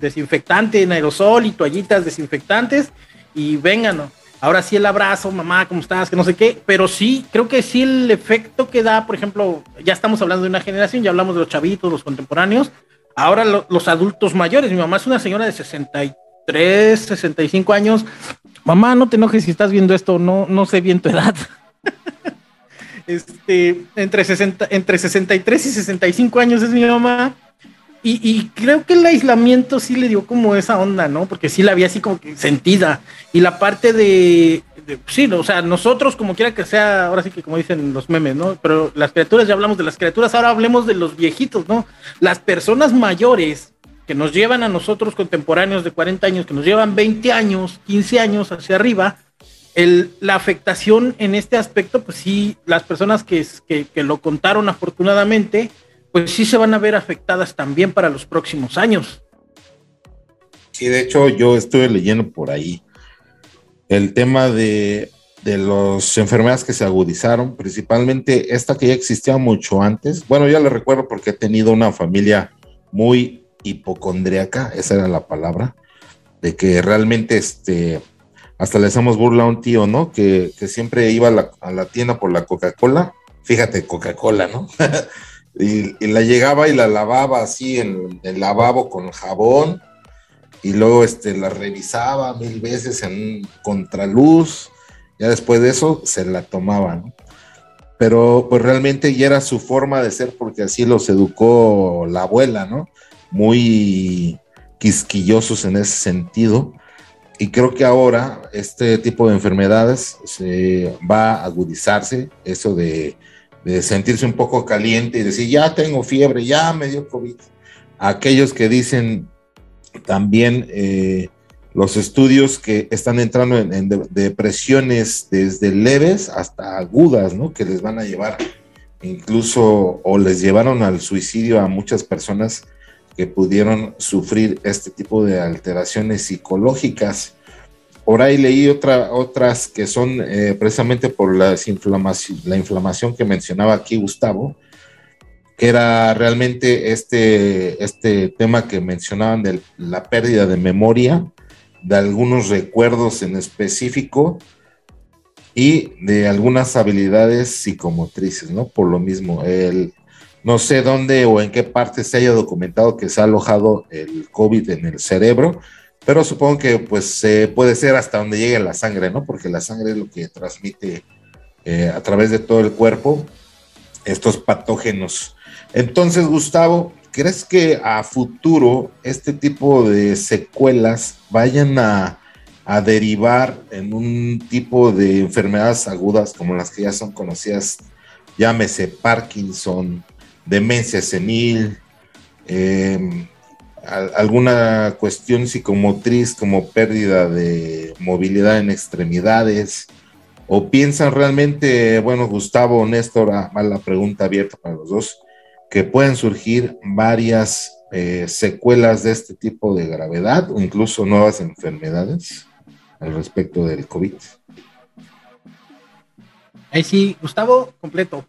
Speaker 2: desinfectante en aerosol y toallitas desinfectantes y vengan, ahora sí el abrazo, mamá, ¿cómo estás? Que no sé qué, pero sí, creo que sí el efecto que da, por ejemplo, ya estamos hablando de una generación, ya hablamos de los chavitos, los contemporáneos, ahora los adultos mayores, mi mamá es una señora de 63, 65 años, mamá, no te enojes si estás viendo esto, no, no sé bien tu edad. <laughs> este, entre, 60, entre 63 y 65 años es mi mamá y, creo que el aislamiento sí le dio como esa onda, ¿no? Porque sí la había así como que sentida. Y la parte de, sí, o sea, nosotros como quiera que sea, ahora sí que como dicen los memes, ¿no? Pero las criaturas, ya hablamos de las criaturas, ahora hablemos de los viejitos, ¿no? Las personas mayores que nos llevan a nosotros contemporáneos de 40 años, que nos llevan 20 años, 15 años hacia arriba, el, la afectación en este aspecto, pues sí, las personas que, que, que lo contaron afortunadamente, pues sí se van a ver afectadas también para los próximos años.
Speaker 1: Sí, de hecho yo estuve leyendo por ahí el tema de, de las enfermedades que se agudizaron, principalmente esta que ya existía mucho antes. Bueno, ya le recuerdo porque he tenido una familia muy hipocondriaca, esa era la palabra, de que realmente este, hasta le hacemos burla a un tío, ¿no? Que, siempre iba a la, a la tienda por la Coca-Cola. Fíjate, Coca-Cola, ¿no? <laughs> Y, la llegaba y la lavaba así en el lavabo con jabón y luego este, la revisaba mil veces en contraluz, ya después de eso se la tomaba, Pero pues realmente ya era su forma de ser porque así los educó la abuela, ¿no? Muy quisquillosos en ese sentido. Y creo que ahora este tipo de enfermedades se va a agudizarse, eso de de sentirse un poco caliente y decir, ya tengo fiebre, ya me dio COVID. Aquellos que dicen también eh, los estudios que están entrando en, depresiones desde leves hasta agudas, ¿no? Que les van a llevar incluso o les llevaron al suicidio a muchas personas que pudieron sufrir este tipo de alteraciones psicológicas. Por ahí leí otra, otras que son eh, precisamente por la inflamación, la inflamación que mencionaba aquí Gustavo, que era realmente este, este tema que mencionaban de la pérdida de memoria, de algunos recuerdos en específico y de algunas habilidades psicomotrices, ¿no? Por lo mismo, el, no sé dónde o en qué parte se haya documentado que se ha alojado el COVID en el cerebro, pero supongo que pues puede ser hasta donde llegue la sangre, ¿no? Porque la sangre es lo que transmite eh, a través de todo el cuerpo estos patógenos. Entonces, Gustavo, ¿crees que a futuro este tipo de secuelas vayan a, derivar en un tipo de enfermedades agudas como las que ya son conocidas, llámese Parkinson, demencia senil, eh, alguna cuestión psicomotriz como pérdida de movilidad en extremidades? ¿O piensan realmente, bueno, Gustavo, Néstor, a, la pregunta abierta para los dos, que pueden surgir varias eh, secuelas de este tipo de gravedad o incluso nuevas enfermedades al respecto del COVID?
Speaker 2: Ahí sí, Gustavo, completo.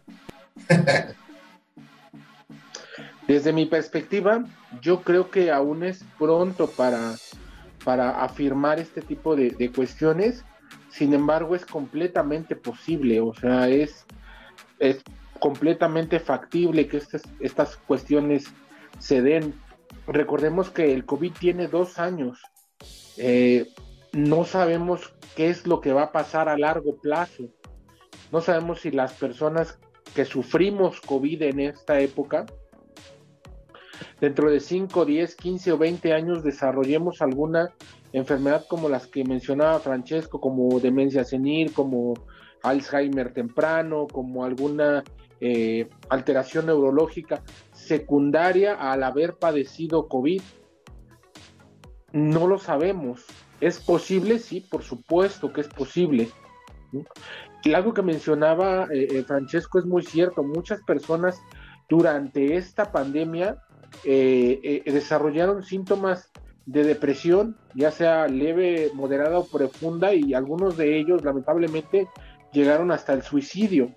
Speaker 3: Desde mi perspectiva, yo creo que aún es pronto para, para afirmar este tipo de, cuestiones. Sin embargo, es completamente posible, o sea, es, es completamente factible que estas, estas cuestiones se den. Recordemos que el COVID tiene dos años. Eh, no sabemos qué es lo que va a pasar a largo plazo. No sabemos si las personas que sufrimos COVID en esta época dentro de 5, 10, 15 o 20 años desarrollemos alguna enfermedad como las que mencionaba Francesco, como demencia senil, como Alzheimer temprano, como alguna eh, alteración neurológica secundaria al haber padecido COVID. No lo sabemos. ¿Es posible? Sí, por supuesto que es posible. Y algo que mencionaba eh, eh, Francesco es muy cierto. Muchas personas durante esta pandemia eh, desarrollaron síntomas de depresión, ya sea leve, moderada o profunda, y algunos de ellos lamentablemente llegaron hasta el suicidio.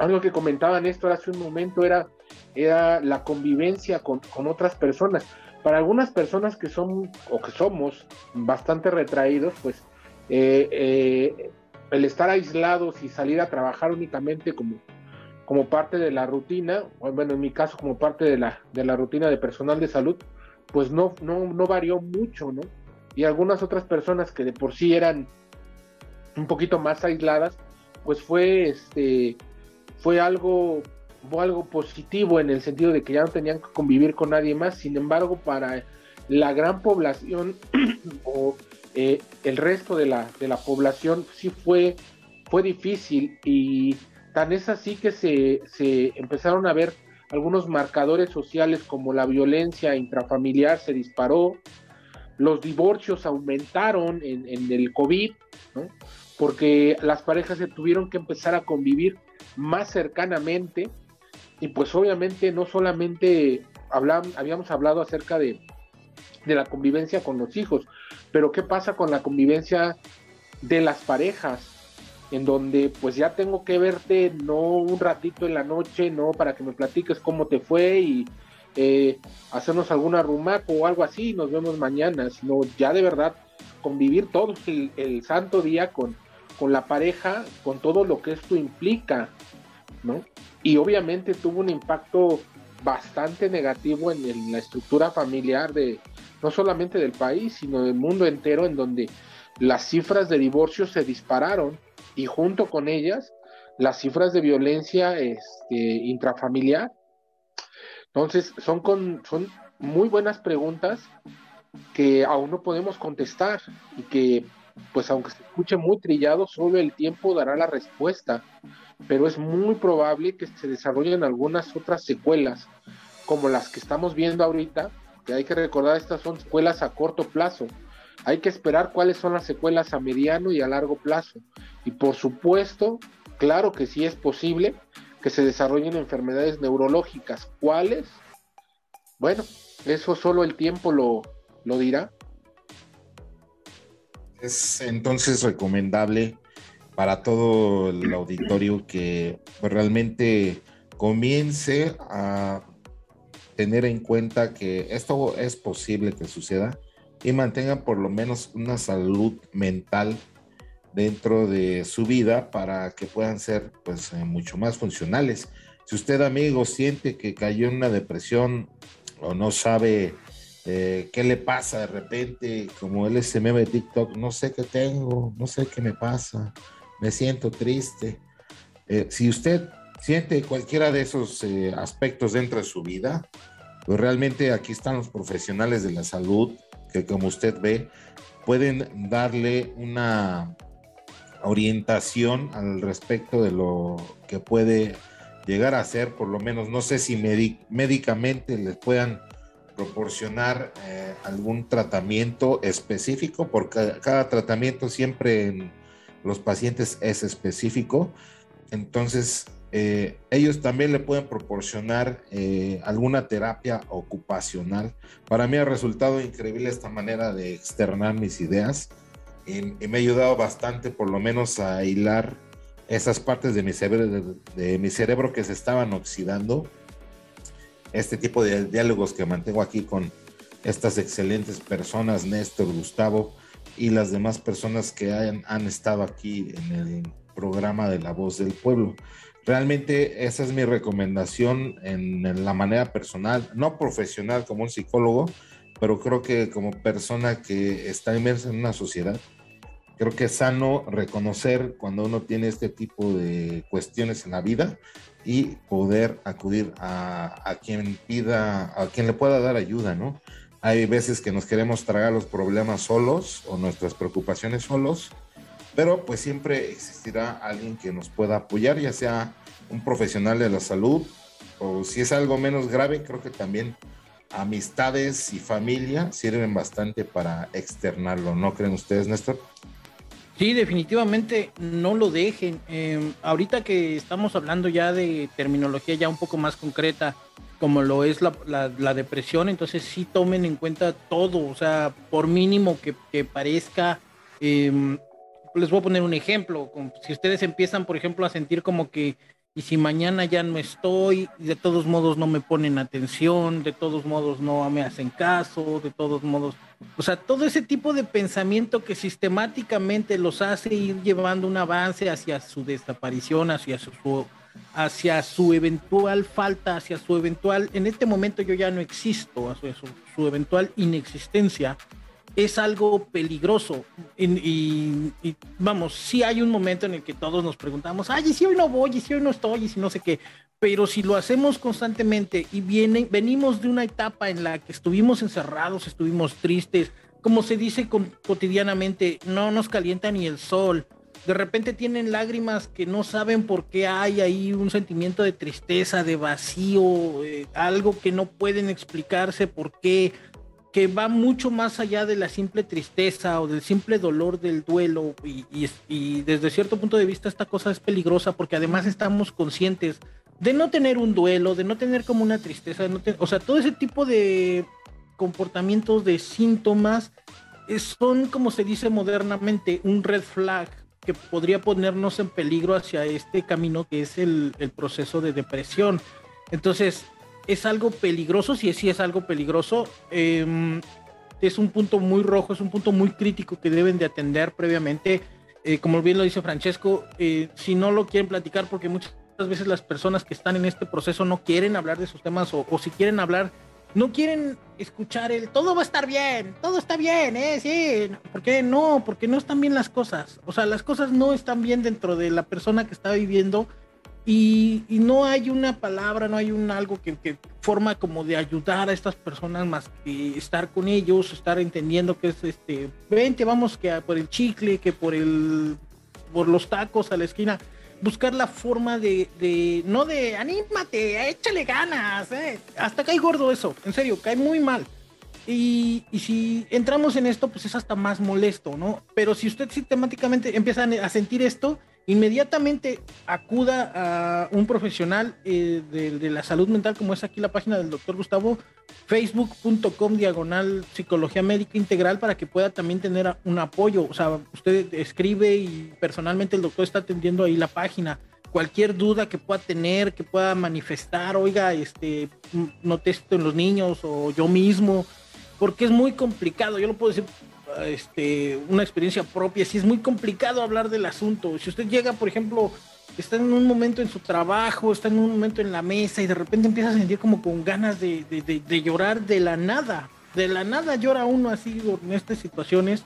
Speaker 3: Algo que comentaba Néstor hace un momento era, era la convivencia con, otras personas. Para algunas personas que son o que somos bastante retraídos, pues eh, eh, el estar aislados y salir a trabajar únicamente como, como parte de la rutina, bueno, en mi caso como parte de la, de la rutina de personal de salud, pues no, no, no varió mucho, ¿no? Y algunas otras personas que de por sí eran un poquito más aisladas, pues fue este fue algo algo positivo en el sentido de que ya no tenían que convivir con nadie más. Sin embargo, para la gran población <clears throat> o eh, el resto de la, de la población sí fue, fue difícil y tan es así que se, se empezaron a ver algunos marcadores sociales como la violencia intrafamiliar se disparó, los divorcios aumentaron en, el COVID, porque las parejas se tuvieron que empezar a convivir más cercanamente y pues obviamente no solamente habíamos hablado acerca de, de la convivencia con los hijos, pero ¿qué pasa con la convivencia de las parejas? en donde pues ya tengo que verte no un ratito en la noche, no para que me platiques cómo te fue y eh, hacernos alguna rumaco o algo así, nos vemos mañana, sino ya de verdad convivir todo el, santo día con, con la pareja, con todo lo que esto implica, ¿no? Y obviamente tuvo un impacto bastante negativo en, la estructura familiar de no solamente del país, sino del mundo entero, en donde las cifras de divorcio se dispararon y junto con ellas las cifras de violencia este, intrafamiliar. Entonces, son, con, son muy buenas preguntas que aún no podemos contestar y que, pues aunque se escuche muy trillado, solo el tiempo dará la respuesta, pero es muy probable que se desarrollen algunas otras secuelas, como las que estamos viendo ahorita, que hay que recordar, estas son secuelas a corto plazo, hay que esperar cuáles son las secuelas a mediano y a largo plazo. Y por supuesto, claro que sí es posible que se desarrollen enfermedades neurológicas. ¿Cuáles? Bueno, eso solo el tiempo lo, lo dirá.
Speaker 1: Es entonces recomendable para todo el auditorio que pues, realmente comience a tener en cuenta que esto es posible que suceda y mantengan por lo menos una salud mental dentro de su vida para que puedan ser pues eh, mucho más funcionales. Si usted amigo siente que cayó en una depresión o no sabe eh, qué le pasa de repente, como él ese meme de TikTok, no sé qué tengo, no sé qué me pasa, me siento triste. Eh, si usted siente cualquiera de esos aspectos dentro de su vida, pues realmente aquí están los profesionales de la salud que como usted ve, pueden darle una orientación al respecto de lo que puede llegar a ser, por lo menos, no sé si médicamente les puedan proporcionar eh, algún tratamiento específico, porque cada tratamiento siempre en los pacientes es específico. Entonces, eh, ellos también le pueden proporcionar eh, alguna terapia ocupacional. Para mí ha resultado increíble esta manera de externar mis ideas y, me ha ayudado bastante por lo menos a hilar esas partes de mi, cerebro, de, mi cerebro que se estaban oxidando. Este tipo de diálogos que mantengo aquí con estas excelentes personas, Néstor, Gustavo y las demás personas que han estado aquí en el programa de La Voz del Pueblo. Realmente esa es mi recomendación en, la manera personal, no profesional como un psicólogo, pero creo que como persona que está inmersa en una sociedad, creo que es sano reconocer cuando uno tiene este tipo de cuestiones en la vida y poder acudir a, quien pida, a quien le pueda dar ayuda, ¿no? Hay veces que nos queremos tragar los problemas solos o nuestras preocupaciones solos pero pues siempre existirá alguien que nos pueda apoyar, ya sea un profesional de la salud o si es algo menos grave, creo que también amistades y familia sirven bastante para externarlo, ¿no creen ustedes, Néstor?
Speaker 2: Sí, definitivamente no lo dejen. Em, ahorita que estamos hablando ya de terminología ya un poco más concreta como lo es la, depresión, entonces sí tomen en cuenta todo, o sea, por mínimo que, parezca, em, les voy a poner un ejemplo, si ustedes empiezan, por ejemplo, a sentir como que y si mañana ya no estoy, de todos modos no me ponen atención, de todos modos no me hacen caso, de todos modos, o sea, todo ese tipo de pensamiento que sistemáticamente los hace ir llevando un avance hacia su desaparición, hacia su, hacia su eventual falta, hacia su eventual, en este momento yo ya no existo, hacia su, su eventual inexistencia, es algo peligroso. Y, vamos, si hay un momento en el que todos nos preguntamos, ay, y si hoy no voy, y si hoy no estoy, y si no sé qué. Pero si lo hacemos constantemente y venimos de una etapa en la que estuvimos encerrados, estuvimos tristes, como se dice cotidianamente, no nos calienta ni el sol. De repente tienen lágrimas que no saben por qué hay ahí un sentimiento de tristeza, de vacío, eh, algo que no pueden explicarse por qué que va mucho más allá de la simple tristeza o del simple dolor del duelo y, desde cierto punto de vista esta cosa es peligrosa porque además estamos conscientes de no tener un duelo, de no tener como una tristeza, o sea, todo ese tipo de comportamientos, de síntomas, son como se dice modernamente un red flag que podría ponernos en peligro hacia este camino que es el, el proceso de depresión. Entonces, es algo peligroso, si sí es algo peligroso. Em, es un punto muy rojo, es un punto muy crítico que deben de atender previamente. Eh, como bien lo dice Francesco, eh, si no lo quieren platicar, porque muchas veces las personas que están en este proceso no quieren hablar de sus temas o, si quieren hablar, no quieren escuchar el todo va a estar bien, todo está bien, ¿eh? Sí, ¿por qué no? Porque no están bien las cosas. O sea, las cosas no están bien dentro de la persona que está viviendo y, no hay una palabra, no hay un algo que, forma como de ayudar a estas personas más que estar con ellos, estar entendiendo que es este, vente, vamos que por el chicle, que por el, por los tacos a la esquina, buscar la forma de, no de anímate, échale ganas, eh. hasta cae gordo eso, en serio, cae muy mal. Y, y, si entramos en esto, pues es hasta más molesto, ¿no? Pero si usted sistemáticamente empieza a sentir esto, inmediatamente acuda a un profesional eh, de, la salud mental, como es aquí la página del doctor Gustavo, facebook.com diagonal psicología médica integral, para que pueda también tener un apoyo. O sea, usted escribe y personalmente el doctor está atendiendo ahí la página. Cualquier duda que pueda tener, que pueda manifestar, oiga, este, no testo en los niños o yo mismo, porque es muy complicado. Yo lo puedo decir este, una experiencia propia, si es muy complicado hablar del asunto. Si usted llega, por ejemplo, está en un momento en su trabajo, está en un momento en la mesa y de repente empieza a sentir como con ganas de, llorar de la nada. De la nada llora uno así en estas situaciones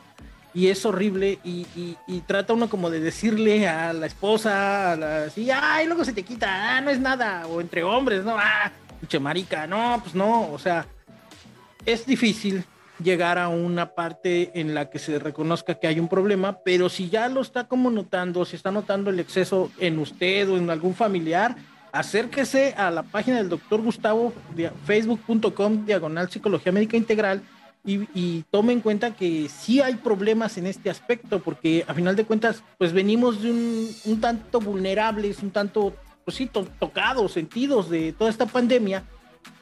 Speaker 2: y es horrible y, trata uno como de decirle a la esposa, a la, así, ay, luego se te quita, ah, no es nada, o entre hombres, no, ah, pinche marica, no, pues no, o sea, es difícil, llegar a una parte en la que se reconozca que hay un problema, pero si ya lo está como notando, si está notando el exceso en usted o en algún familiar, acérquese a la página del doctor Gustavo, facebook.com, diagonal psicología médica integral, y, tome en cuenta que sí hay problemas en este aspecto, porque a final de cuentas, pues venimos de un tanto vulnerables, un tanto, pues sí, tocados, sentidos de toda esta pandemia,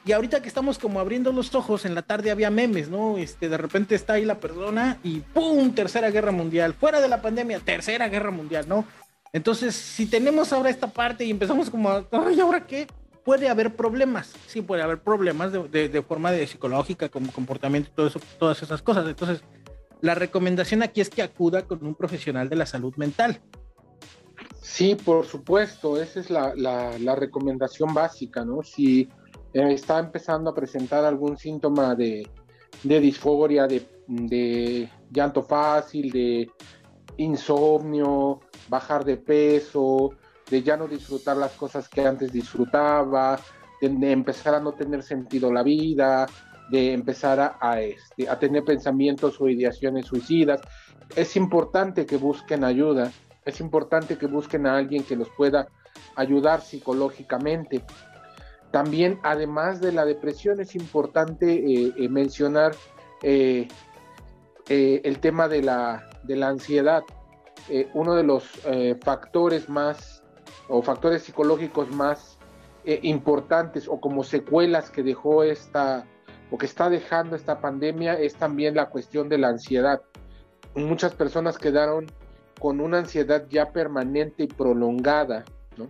Speaker 2: y ahorita que estamos como abriendo los ojos, en la tarde había memes, ¿no? Este, de repente está ahí la persona y ¡pum! Tercera guerra mundial. Fuera de la pandemia, tercera guerra mundial, ¿no? Entonces, si tenemos ahora esta parte y empezamos como, ay, ¿ahora qué? Puede haber problemas, sí puede haber problemas de, forma de psicológica, como comportamiento y todas esas cosas. Entonces, la recomendación aquí es que acuda con un profesional de la salud mental.
Speaker 3: Sí, por supuesto, esa es la, la, recomendación básica, ¿no? Si está empezando a presentar algún síntoma de, disforia, de, llanto fácil, de insomnio, bajar de peso, de ya no disfrutar las cosas que antes disfrutaba, de, empezar a no tener sentido la vida, de empezar a, este, a tener pensamientos o ideaciones suicidas. Es importante que busquen ayuda, es importante que busquen a alguien que los pueda ayudar psicológicamente. También, además de la depresión, es importante eh, eh, mencionar eh, el tema de la, de la ansiedad. uno de los factores más o factores psicológicos más importantes o como secuelas que dejó esta o que está dejando esta pandemia es también la cuestión de la ansiedad. Muchas personas quedaron con una ansiedad ya permanente y prolongada. ¿no?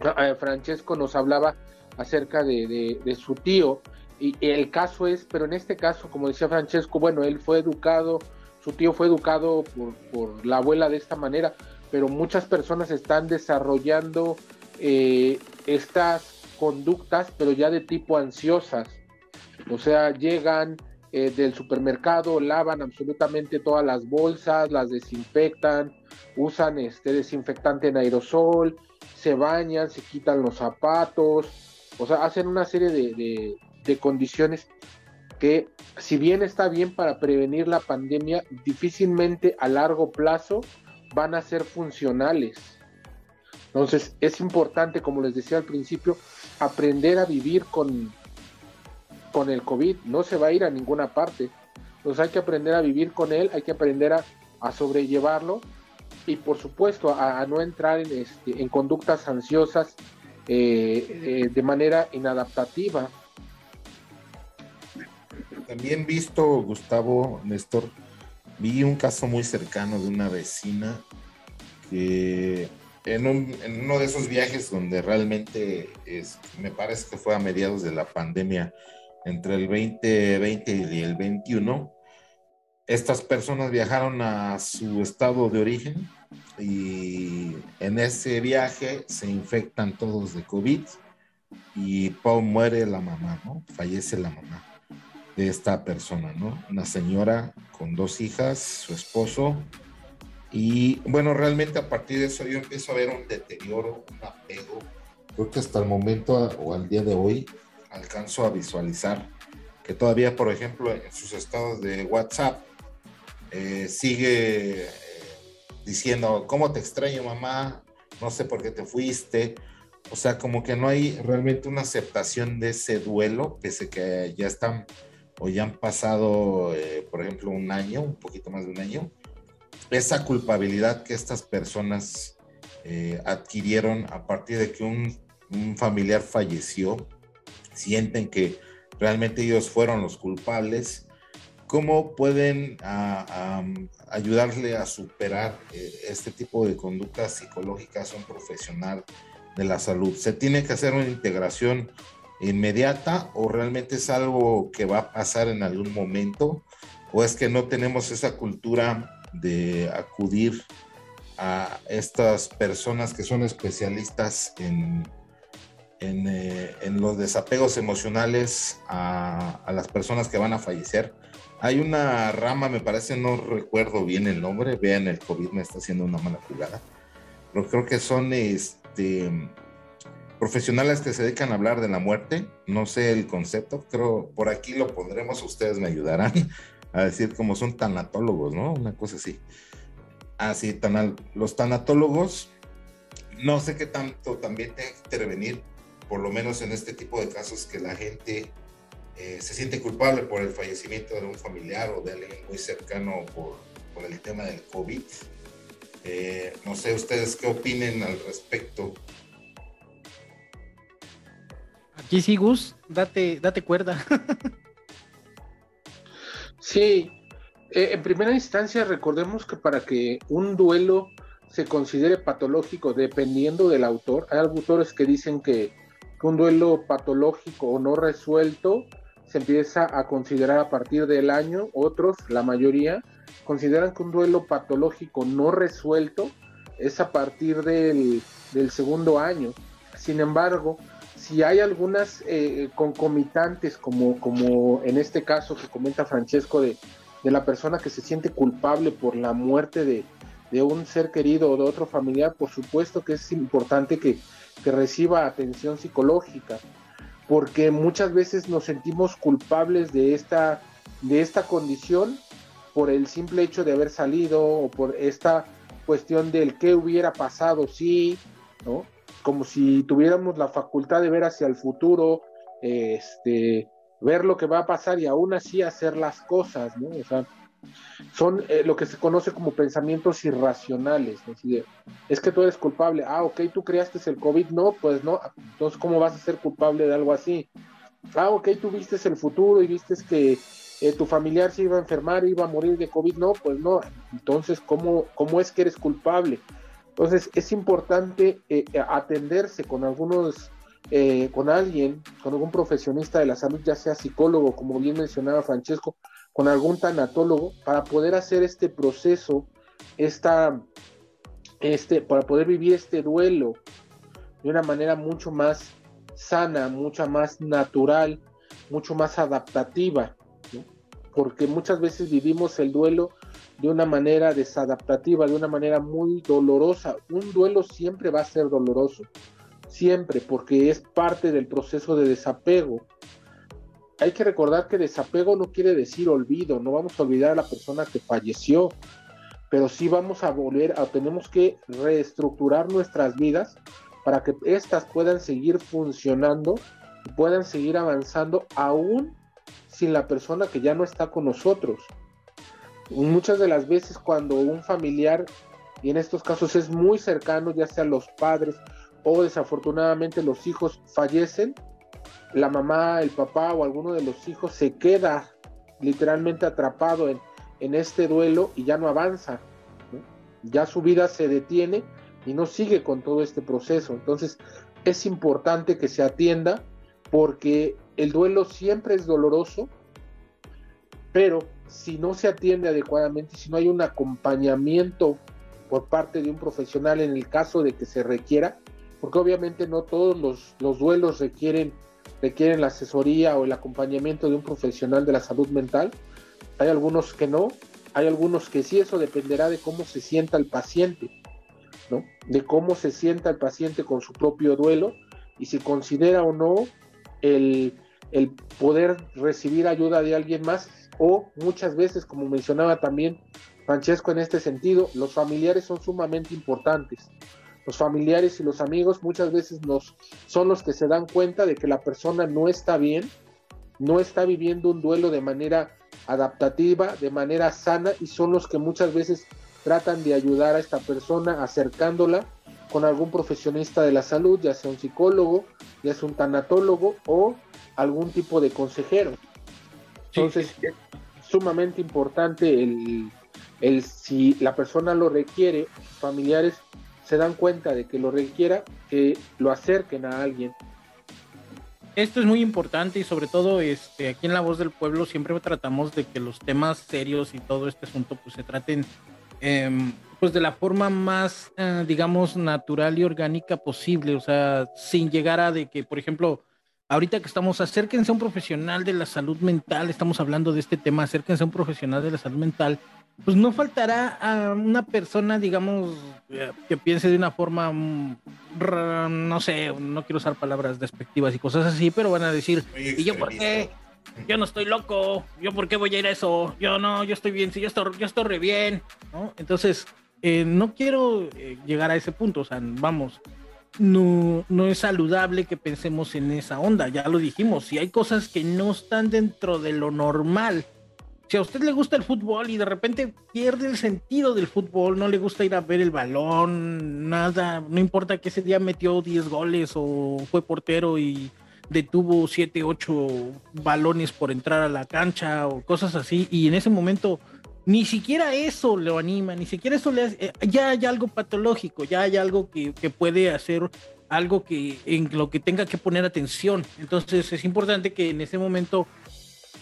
Speaker 3: Eh, Francesco nos hablaba acerca de, su tío y el caso es, pero en este caso, como decía Francesco, bueno, él fue educado, su tío fue educado por, por la abuela de esta manera, pero muchas personas están desarrollando eh, estas conductas, pero ya de tipo ansiosas. O sea, llegan eh, del supermercado, lavan absolutamente todas las bolsas, las desinfectan, usan este desinfectante en aerosol, se bañan, se quitan los zapatos, o sea, hacen una serie de, de condiciones que si bien está bien para prevenir la pandemia, difícilmente a largo plazo van a ser funcionales. Entonces es importante, como les decía al principio, aprender a vivir con, con el COVID. No se va a ir a ninguna parte. Entonces hay que aprender a vivir con él, hay que aprender a, sobrellevarlo y por supuesto a, no entrar en, este, en conductas ansiosas eh, eh, de manera inadaptativa.
Speaker 1: También visto, Gustavo, Néstor, vi un caso muy cercano de una vecina que en, uno de esos viajes donde realmente es, me parece que fue a mediados de la pandemia, entre el 2020 y el 21, estas personas viajaron a su estado de origen y en ese viaje se infectan todos de COVID y Pau muere la mamá, ¿no? Fallece la mamá de esta persona, ¿no? Una señora con dos hijas, su esposo y bueno, realmente a partir de eso yo empiezo a ver un deterioro, un apego. Creo que hasta el momento o al día de hoy alcanzo a visualizar que todavía, por ejemplo, en sus estados de WhatsApp eh, sigue diciendo, ¿cómo te extraño mamá? No sé por qué te fuiste. O sea, como que no hay realmente una aceptación de ese duelo, pese que ya están o ya han pasado, eh, por ejemplo, un año, un poquito más de un año esa culpabilidad que estas personas eh, adquirieron a partir de que un, familiar falleció, sienten que realmente ellos fueron los culpables, ¿cómo pueden ayudarle a superar eh, este tipo de conductas psicológicas a un profesional de la salud? ¿Se tiene que hacer una integración inmediata o realmente es algo que va a pasar en algún momento? ¿O es que no tenemos esa cultura de acudir a estas personas que son especialistas en, eh, en, los desapegos emocionales a, las personas que van a fallecer. Hay una rama, me parece, no recuerdo bien el nombre, vean, el COVID me está haciendo una mala jugada, pero creo que son este, profesionales que se dedican a hablar de la muerte, no sé el concepto, creo por aquí lo pondremos, ustedes me ayudarán a decir como son tanatólogos, ¿no? Una cosa así. Así, tan, los tanatólogos, no sé qué tanto también tienen que intervenir, por lo menos en este tipo de casos que la gente eh, se siente culpable por el fallecimiento de un familiar o de alguien muy cercano por, por el tema del COVID. Eh, no sé ustedes qué opinen al respecto.
Speaker 2: Aquí sí, Gus, date, date cuerda. <laughs>
Speaker 3: Sí, eh, en primera instancia recordemos que para que un duelo se considere patológico, dependiendo del autor, hay autores que dicen que, un duelo patológico o no resuelto se empieza a considerar a partir del año, otros, la mayoría, consideran que un duelo patológico no resuelto es a partir del, del segundo año. Sin embargo, si hay algunas eh, concomitantes, como, como en este caso que comenta Francesco, de, la persona que se siente culpable por la muerte de, un ser querido o de otro familiar, por supuesto que es importante que, reciba atención psicológica, porque muchas veces nos sentimos culpables de esta, de esta condición por el simple hecho de haber salido o por esta cuestión del qué hubiera pasado si, ¿no? como si tuviéramos la facultad de ver hacia el futuro, este, ver lo que va a pasar y aún así hacer las cosas, ¿no? O sea, Son eh, lo que se conoce como pensamientos irracionales. Es, es que tú eres culpable. Ah, ok, tú creaste el COVID. No, pues no. Entonces, ¿cómo vas a ser culpable de algo así? Ah, ok, tú viste el futuro y viste que eh, tu familiar se iba a enfermar, iba a morir de COVID. No, pues no. Entonces, ¿cómo, cómo es que eres culpable? Entonces, es importante eh, atenderse con algunos con alguien, con algún profesionista de la salud, ya sea psicólogo, como bien mencionaba Francesco, con algún tanatólogo, para poder hacer este proceso, esta, este, para poder vivir este duelo de una manera mucho más sana, mucho más natural, mucho más adaptativa, porque muchas veces vivimos el duelo de una manera desadaptativa, de una manera muy dolorosa. Un duelo siempre va a ser doloroso siempre, porque es parte del proceso de desapego. Hay que recordar que desapego no quiere decir olvido, no vamos a olvidar a la persona que falleció, pero sí vamos a volver a, tenemos que reestructurar nuestras vidas para que éstas puedan seguir funcionando puedan seguir avanzando aún sin la persona que ya no está con nosotros. Muchas de las veces cuando un familiar, y en estos casos es muy cercano, ya sea los padres o desafortunadamente los hijos fallecen, la mamá, el papá o alguno de los hijos se queda literalmente atrapado en, en este duelo y ya no avanza. Ya su vida se detiene y no sigue con todo este proceso. Entonces es importante que se atienda porque el duelo siempre es doloroso, pero si no se atiende adecuadamente, si no hay un acompañamiento por parte de un profesional en el caso de que se requiera, porque obviamente no todos los, duelos requieren, requieren la asesoría o el acompañamiento de un profesional de la salud mental. Hay algunos que no, hay algunos que sí, eso dependerá de cómo se sienta el paciente, ¿no? De cómo se sienta el paciente con su propio duelo y si considera o no el, el poder recibir ayuda de alguien más o muchas veces, como mencionaba también Francesco en este sentido, los familiares son sumamente importantes los familiares y los amigos muchas veces nos, son los que se dan cuenta de que la persona no está bien, no está viviendo un duelo de manera adaptativa, de manera sana y son los que muchas veces tratan de ayudar a esta persona acercándola con algún profesionista de la salud, ya sea un psicólogo, ya sea un tanatólogo o algún tipo de consejero. Entonces, es sumamente importante el, el si la persona lo requiere, familiares se dan cuenta de que lo requiera, que lo acerquen a alguien.
Speaker 2: Esto es muy importante y sobre todo este, aquí en La Voz del Pueblo siempre tratamos de que los temas serios y todo este asunto pues se traten em, pues de la forma más, eh, digamos, natural y orgánica posible, o sea, sin llegar a de que, por ejemplo, ahorita que estamos, acérquense a un profesional de la salud mental, estamos hablando de este tema, acérquense a un profesional de la salud mental pues no faltará a una persona, digamos, que piense de una forma, mm, no sé, no quiero usar palabras despectivas y cosas así, pero van a decir, ¿y yo por qué? Yo no estoy loco, yo por qué voy a ir a eso, yo no, yo estoy bien, sí, yo estoy, yo estoy re bien, ¿no? Entonces, eh, no quiero eh, llegar a ese punto, o sea, vamos, no, no es saludable que pensemos en esa onda, ya lo dijimos, si hay cosas que no están dentro de lo normal, si a usted le gusta el fútbol y de repente pierde el sentido del fútbol, no le gusta ir a ver el balón, nada, no importa que ese día metió 10 goles o fue portero y detuvo 7, 8 balones por entrar a la cancha o cosas así, y en ese momento ni siquiera eso lo anima, ni siquiera eso le hace, eh, ya hay algo patológico, ya hay algo que, que puede hacer algo que en lo que tenga que poner atención. Entonces es importante que en ese momento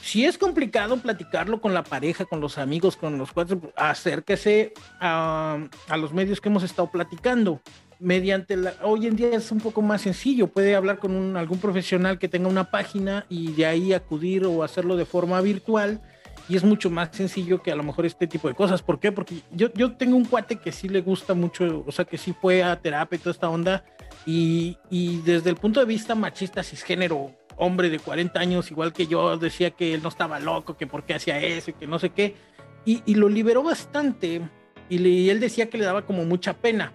Speaker 2: si es complicado platicarlo con la pareja, con los amigos, con los cuatro, acérquese a, los medios que hemos estado platicando. Mediante la, hoy en día es un poco más sencillo, puede hablar con algún profesional que tenga una página y de ahí acudir o hacerlo de forma virtual y es mucho más sencillo que a lo mejor este tipo de cosas. ¿Por qué? Porque yo, yo tengo un cuate que sí le gusta mucho, o sea, que sí fue a terapia y toda esta onda, y, y desde el punto de vista machista, cisgénero, hombre de 40 años, igual que yo, decía que él no estaba loco, que por qué hacía eso y que no sé qué. Y, lo liberó bastante. Y, él decía que le daba como mucha pena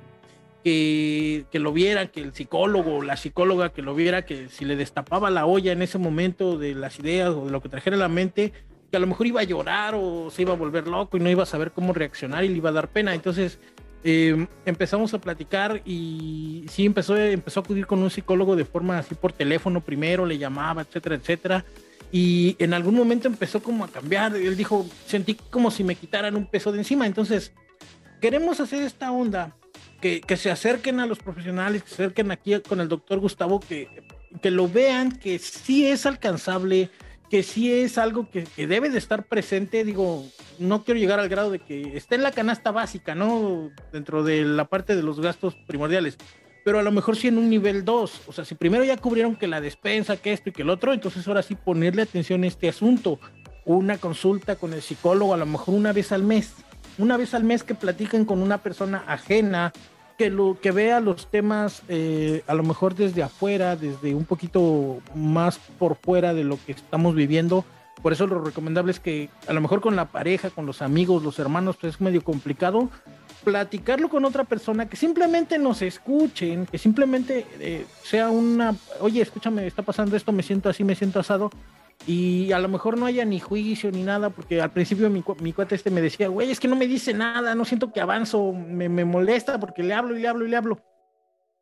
Speaker 2: que, que lo viera, que el psicólogo o la psicóloga que lo viera, que si le destapaba la olla en ese momento de las ideas o de lo que trajera a la mente, que a lo mejor iba a llorar o se iba a volver loco y no iba a saber cómo reaccionar y le iba a dar pena. Entonces eh, empezamos a platicar y sí empezó, empezó a acudir con un psicólogo de forma así por teléfono primero, le llamaba, etcétera, etcétera. Y en algún momento empezó como a cambiar. Él dijo, sentí como si me quitaran un peso de encima. Entonces, queremos hacer esta onda, que, que se acerquen a los profesionales, que se acerquen aquí con el doctor Gustavo, que, que lo vean, que sí es alcanzable, que sí es algo que, debe de estar presente, digo, no quiero llegar al grado de que esté en la canasta básica, ¿no? Dentro de la parte de los gastos primordiales, pero a lo mejor sí en un nivel 2, o sea, si primero ya cubrieron que la despensa, que esto y que el otro, entonces ahora sí ponerle atención a este asunto, una consulta con el psicólogo a lo mejor una vez al mes, una vez al mes que platiquen con una persona ajena, que, vea los temas eh, a lo mejor desde afuera, desde un poquito más por fuera de lo que estamos viviendo. Por eso lo recomendable es que a lo mejor con la pareja, con los amigos, los hermanos, pues es medio complicado platicarlo con otra persona, que simplemente nos escuchen, que simplemente eh, sea una, oye, escúchame, está pasando esto, me siento así, me siento asado, y a lo mejor no haya ni juicio ni nada, porque al principio mi, mi cuate este me decía, güey, es que no me dice nada, no siento que avanzo, me, me molesta porque le hablo y le hablo y le hablo.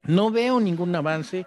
Speaker 2: No veo ningún avance,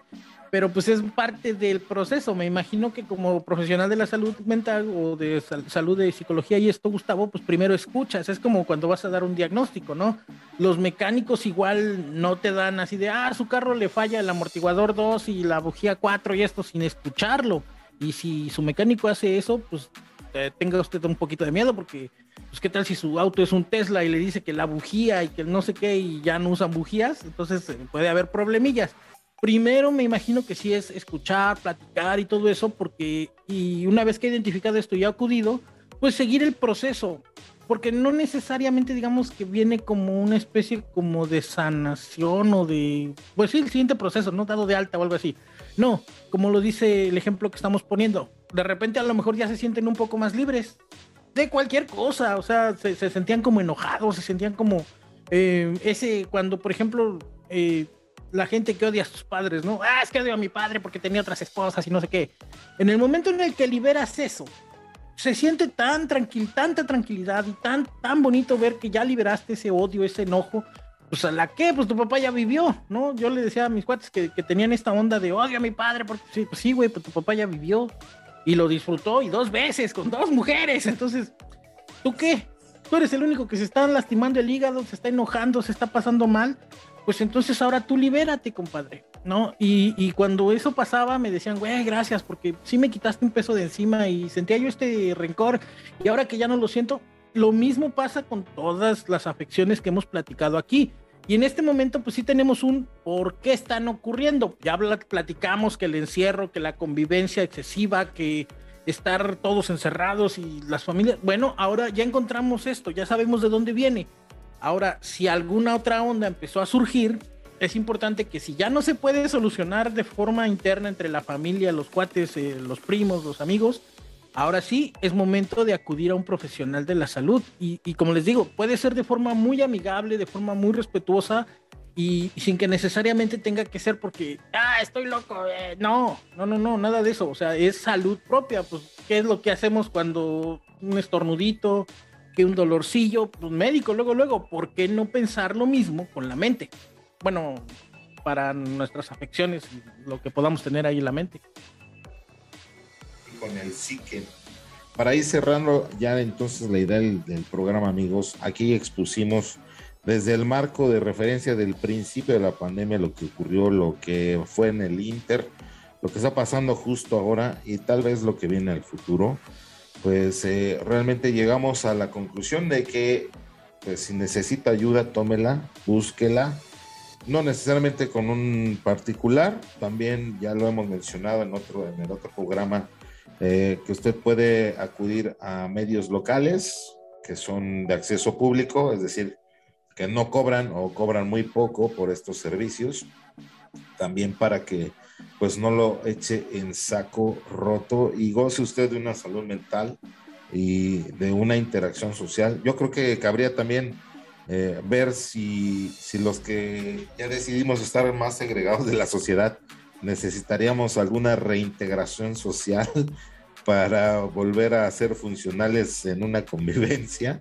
Speaker 2: pero pues es parte del proceso. Me imagino que como profesional de la salud mental o de salud de psicología y esto, Gustavo, pues primero escuchas. Es como cuando vas a dar un diagnóstico, ¿no? Los mecánicos igual no te dan así de, ah, su carro le falla el amortiguador 2 y la bujía 4 y esto sin escucharlo y si su mecánico hace eso, pues eh, tenga usted un poquito de miedo porque, pues qué tal si su auto es un Tesla y le dice que la bujía y que no sé qué y ya no usan bujías, entonces eh, puede haber problemillas. Primero me imagino que sí es escuchar, platicar y todo eso, porque y una vez que he identificado esto y ha acudido, pues seguir el proceso, porque no necesariamente digamos que viene como una especie como de sanación o de, pues sí, el siguiente proceso, no dado de alta o algo así, no, como lo dice el ejemplo que estamos poniendo. De repente a lo mejor ya se sienten un poco más libres de cualquier cosa. O sea, se, sentían como enojados, se sentían como eh, ese, cuando por ejemplo eh, la gente que odia a sus padres, ¿no? Ah, es que odio a mi padre porque tenía otras esposas y no sé qué. En el momento en el que liberas eso, se siente tan tranquil, tanta tranquilidad y tan, tan bonito ver que ya liberaste ese odio, ese enojo, pues a la que, pues tu papá ya vivió, ¿no? Yo le decía a mis cuates que, tenían esta onda de odio a mi padre, porque sí, pues sí, güey, pues tu papá ya vivió y lo disfrutó y dos veces con dos mujeres, entonces, ¿tú qué? Tú eres el único que se está lastimando el hígado, se está enojando, se está pasando mal, pues entonces ahora tú libérate, compadre, ¿no? Y, y cuando eso pasaba me decían, güey, gracias, porque sí me quitaste un peso de encima y sentía yo este rencor y ahora que ya no lo siento, lo mismo pasa con todas las afecciones que hemos platicado aquí. Y en este momento, pues sí tenemos un por qué están ocurriendo. Ya platicamos que el encierro, que la convivencia excesiva, que estar todos encerrados y las familias. Bueno, ahora ya encontramos esto, ya sabemos de dónde viene. Ahora, si alguna otra onda empezó a surgir, es importante que si ya no se puede solucionar de forma interna entre la familia, los cuates, eh, los primos, los amigos, Ahora sí, es momento de acudir a un profesional de la salud y, como les digo, puede ser de forma muy amigable, de forma muy respetuosa y, sin que necesariamente tenga que ser porque, ah, estoy loco. Eh". No, no, no, no, nada de eso. O sea, es salud propia. Pues, ¿qué es lo que hacemos cuando un estornudito, que un dolorcillo? Pues médico, luego, luego, ¿por qué no pensar lo mismo con la mente? Bueno, para nuestras afecciones, lo que podamos tener ahí en la mente.
Speaker 1: Con el psique. Para ir cerrando ya entonces la idea del, programa, amigos, aquí expusimos desde el marco de referencia del principio de la pandemia, lo que ocurrió, lo que fue en el Inter, lo que está pasando justo ahora y tal vez lo que viene al futuro, pues eh, realmente llegamos a la conclusión de que pues, si necesita ayuda, tómela, búsquela, no necesariamente con un particular, también ya lo hemos mencionado en otro, en el otro programa, eh, que usted puede acudir a medios locales que son de acceso público, es decir, que no cobran o cobran muy poco por estos servicios, también para que pues no lo eche en saco roto y goce usted de una salud mental y de una interacción social. Yo creo que cabría también eh, ver si, si los que ya decidimos estar más segregados de la sociedad necesitaríamos alguna reintegración social <laughs> para volver a ser funcionales en una convivencia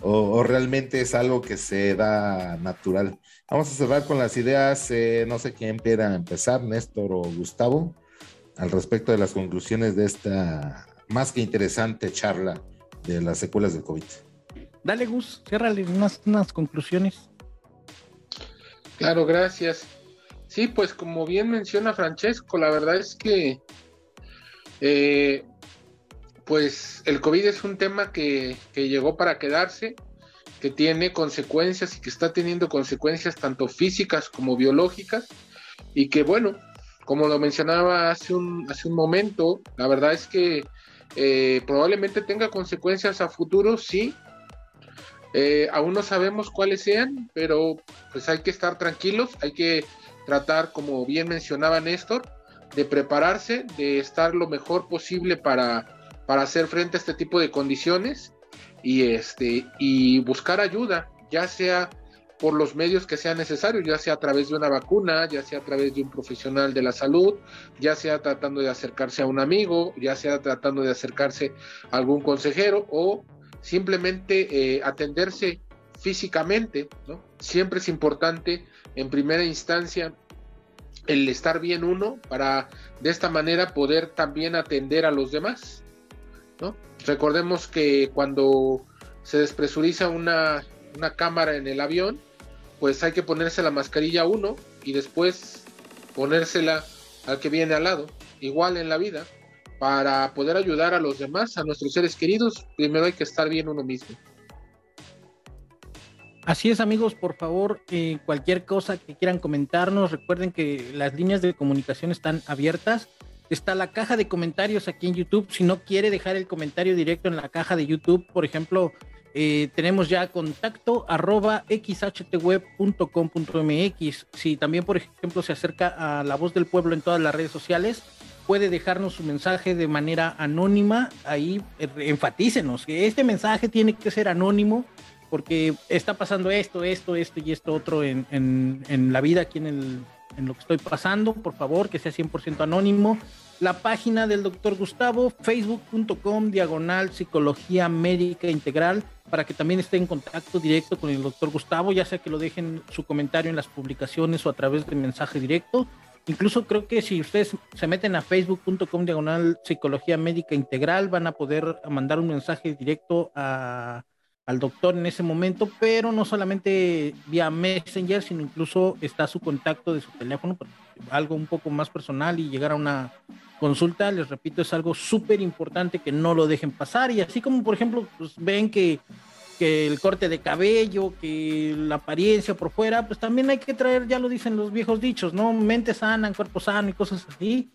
Speaker 1: o, realmente es algo que se da natural. Vamos a cerrar con las ideas, eh, no sé quién quiera empezar, Néstor o Gustavo, al respecto de las conclusiones de esta más que interesante charla de las secuelas del COVID.
Speaker 2: Dale, Gus, ciérrale unas, unas conclusiones.
Speaker 3: Claro, gracias. Sí, pues como bien menciona Francesco, la verdad es que eh, pues el COVID es un tema que, llegó para quedarse, que tiene consecuencias y que está teniendo consecuencias tanto físicas como biológicas y que bueno, como lo mencionaba hace un, momento, la verdad es que eh, probablemente tenga consecuencias a futuro, sí. Eh, aún no sabemos cuáles sean, pero pues hay que estar tranquilos, hay que tratar, como bien mencionaba Néstor, de prepararse, de estar lo mejor posible para para hacer frente a este tipo de condiciones y, este, y buscar ayuda, ya sea por los medios que sean necesarios, ya sea a través de una vacuna, ya sea a través de un profesional de la salud, ya sea tratando de acercarse a un amigo, ya sea tratando de acercarse a algún consejero o simplemente eh, atenderse físicamente, ¿no? Siempre es importante en primera instancia el estar bien uno para de esta manera poder también atender a los demás. Recordemos que cuando se despresuriza una, cámara en el avión, pues hay que ponerse la mascarilla uno y después ponérsela al que viene al lado. Igual en la vida, para poder ayudar a los demás, a nuestros seres queridos, primero hay que estar bien uno mismo.
Speaker 2: Así es amigos, por favor, eh, cualquier cosa que quieran comentarnos, recuerden que las líneas de comunicación están abiertas Está la caja de comentarios aquí en YouTube. Si no quiere dejar el comentario directo en la caja de YouTube, por ejemplo, eh, tenemos ya contacto arroba xhtweb.com.mx. Si también, por ejemplo, se acerca a La Voz del Pueblo en todas las redes sociales, puede dejarnos su mensaje de manera anónima. Ahí eh, enfatícenos que este mensaje tiene que ser anónimo porque está pasando esto, esto, esto y esto otro en, en la vida aquí en el, en lo que estoy pasando, por favor, que sea 100% anónimo. La página del doctor Gustavo, facebook.com, diagonal psicología médica integral, para que también esté en contacto directo con el doctor Gustavo, ya sea que lo dejen su comentario en las publicaciones o a través de mensaje directo. Incluso creo que si ustedes se meten a facebook.com diagonal psicología médica integral, van a poder mandar un mensaje directo a, al doctor en ese momento, pero no solamente vía Messenger, sino incluso está su contacto de su teléfono, algo un poco más personal y llegar a una consulta, les repito, es algo súper importante que no lo dejen pasar. Y así como por ejemplo pues, ven que, que el corte de cabello, que la apariencia por fuera, pues también hay que traer, ya lo dicen los viejos dichos, ¿no? Mente sana, cuerpo sano y cosas así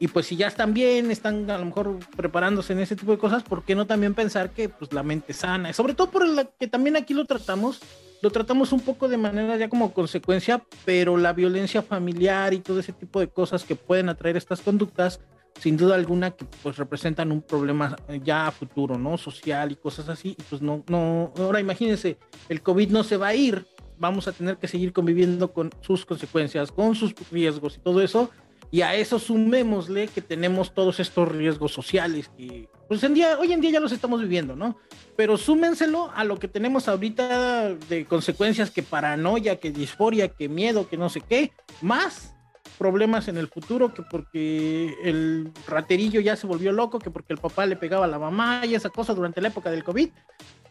Speaker 2: y pues si ya están bien, están a lo mejor preparándose en ese tipo de cosas, ¿por qué no también pensar que pues la mente sana? Sobre todo por la que también aquí lo tratamos, lo tratamos un poco de manera ya como consecuencia, pero la violencia familiar y todo ese tipo de cosas que pueden atraer estas conductas, sin duda alguna que pues representan un problema ya a futuro, ¿no? Social y cosas así, y pues no, no, ahora imagínense, el COVID no se va a ir, vamos a tener que seguir conviviendo con sus consecuencias, con sus riesgos y todo eso, y a eso sumémosle que tenemos todos estos riesgos sociales que pues en día, hoy en día ya los estamos viviendo, ¿no? Pero súmenselo a lo que tenemos ahorita de consecuencias que paranoia, que disforia, que miedo, que no sé qué, más problemas en el futuro, que porque el raterillo ya se volvió loco, que porque el papá le pegaba a la mamá y esa cosa durante la época del COVID,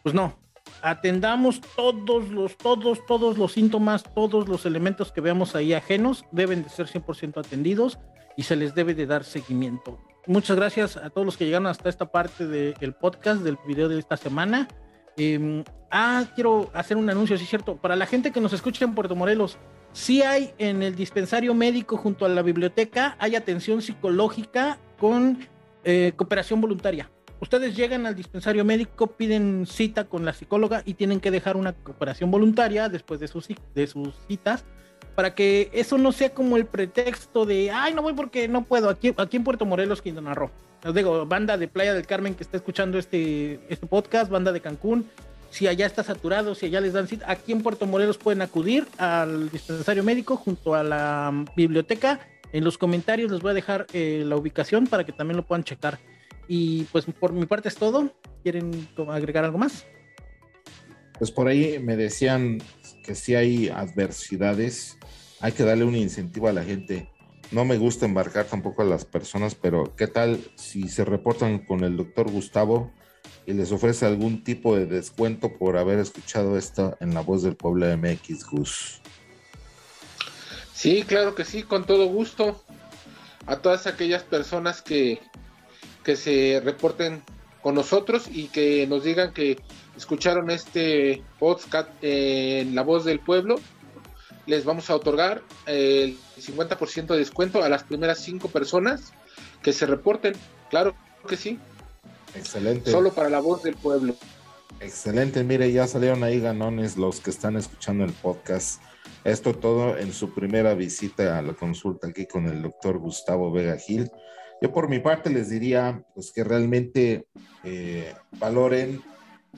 Speaker 2: pues no, atendamos todos los, todos, todos los síntomas, todos los elementos que veamos ahí ajenos, deben de ser 100% atendidos y se les debe de dar seguimiento. Muchas gracias a todos los que llegaron hasta esta parte del podcast, del video de esta semana. Em, ah, quiero hacer un anuncio, sí es cierto, para la gente que nos escucha en Puerto Morelos, sí hay en el dispensario médico junto a la biblioteca, hay atención psicológica con eh, cooperación voluntaria Ustedes llegan al dispensario médico, piden cita con la psicóloga y tienen que dejar una cooperación voluntaria después de sus, de sus citas para que eso no sea como el pretexto de, ay, no voy porque no puedo, aquí, aquí en Puerto Morelos, Quintana Roo. Les digo, banda de Playa del Carmen que está escuchando este, este podcast, banda de Cancún, si allá está saturado, si allá les dan cita, aquí en Puerto Morelos pueden acudir al dispensario médico junto a la biblioteca. En los comentarios les voy a dejar eh, la ubicación para que también lo puedan checar. Y pues por mi parte es todo. ¿Quieren agregar algo más?
Speaker 1: Pues por ahí me decían que si hay adversidades, hay que darle un incentivo a la gente. No me gusta embarcar tampoco a las personas, pero ¿qué tal si se reportan con el doctor Gustavo y les ofrece algún tipo de descuento por haber escuchado esto en la voz del pueblo MX Gus?
Speaker 3: Sí, claro que sí, con todo gusto. A todas aquellas personas que, que se reporten con nosotros y que nos digan que escucharon este podcast en La Voz del Pueblo, les vamos a otorgar el 50% de descuento a las primeras cinco personas que se reporten. Claro que sí.
Speaker 1: Excelente.
Speaker 3: Solo para La Voz del Pueblo.
Speaker 1: Excelente, mire, ya salieron ahí ganones los que están escuchando el podcast. Esto todo en su primera visita a la consulta aquí con el doctor Gustavo Vega Gil. Yo por mi parte les diría pues que realmente eh, valoren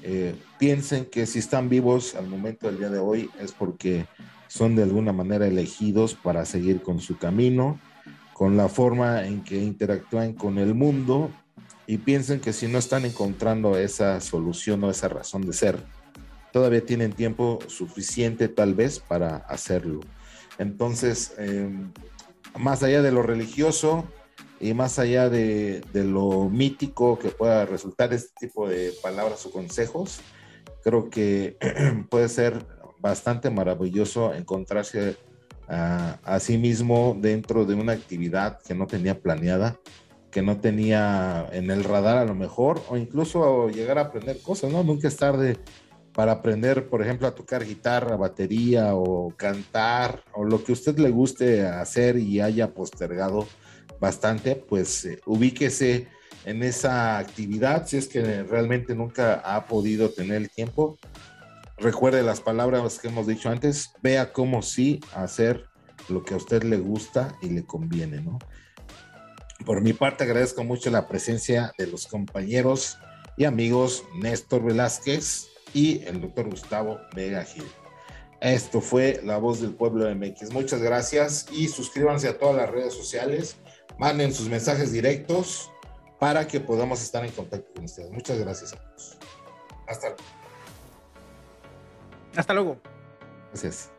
Speaker 1: eh, piensen que si están vivos al momento del día de hoy es porque son de alguna manera elegidos para seguir con su camino, con la forma en que interactúan con el mundo y piensen que si no están encontrando esa solución o esa razón de ser, todavía tienen tiempo suficiente tal vez para hacerlo. Entonces, em, más allá de lo religioso, y más allá de, lo mítico que pueda resultar este tipo de palabras o consejos, creo que <clears throat> puede ser bastante maravilloso encontrarse a, sí mismo dentro de una actividad que no tenía planeada, que no tenía en el radar a lo mejor, o incluso llegar a aprender cosas, ¿no? Nunca es tarde para aprender, por ejemplo, a tocar guitarra, batería o cantar, o lo que usted le guste hacer y haya postergado bastante, pues eh, ubíquese en esa actividad si es que realmente nunca ha podido tener el tiempo. Recuerde las palabras que hemos dicho antes, vea cómo sí hacer lo que a usted le gusta y le conviene, ¿no? Por mi parte agradezco mucho la presencia de los compañeros y amigos Néstor Velázquez y el doctor Gustavo Vega Gil. Esto fue La Voz del Pueblo MX. Muchas gracias y suscríbanse a todas las redes sociales manden sus mensajes directos para que podamos estar en contacto con ustedes. Muchas gracias a todos. Hasta luego.
Speaker 2: Hasta luego.
Speaker 1: Gracias.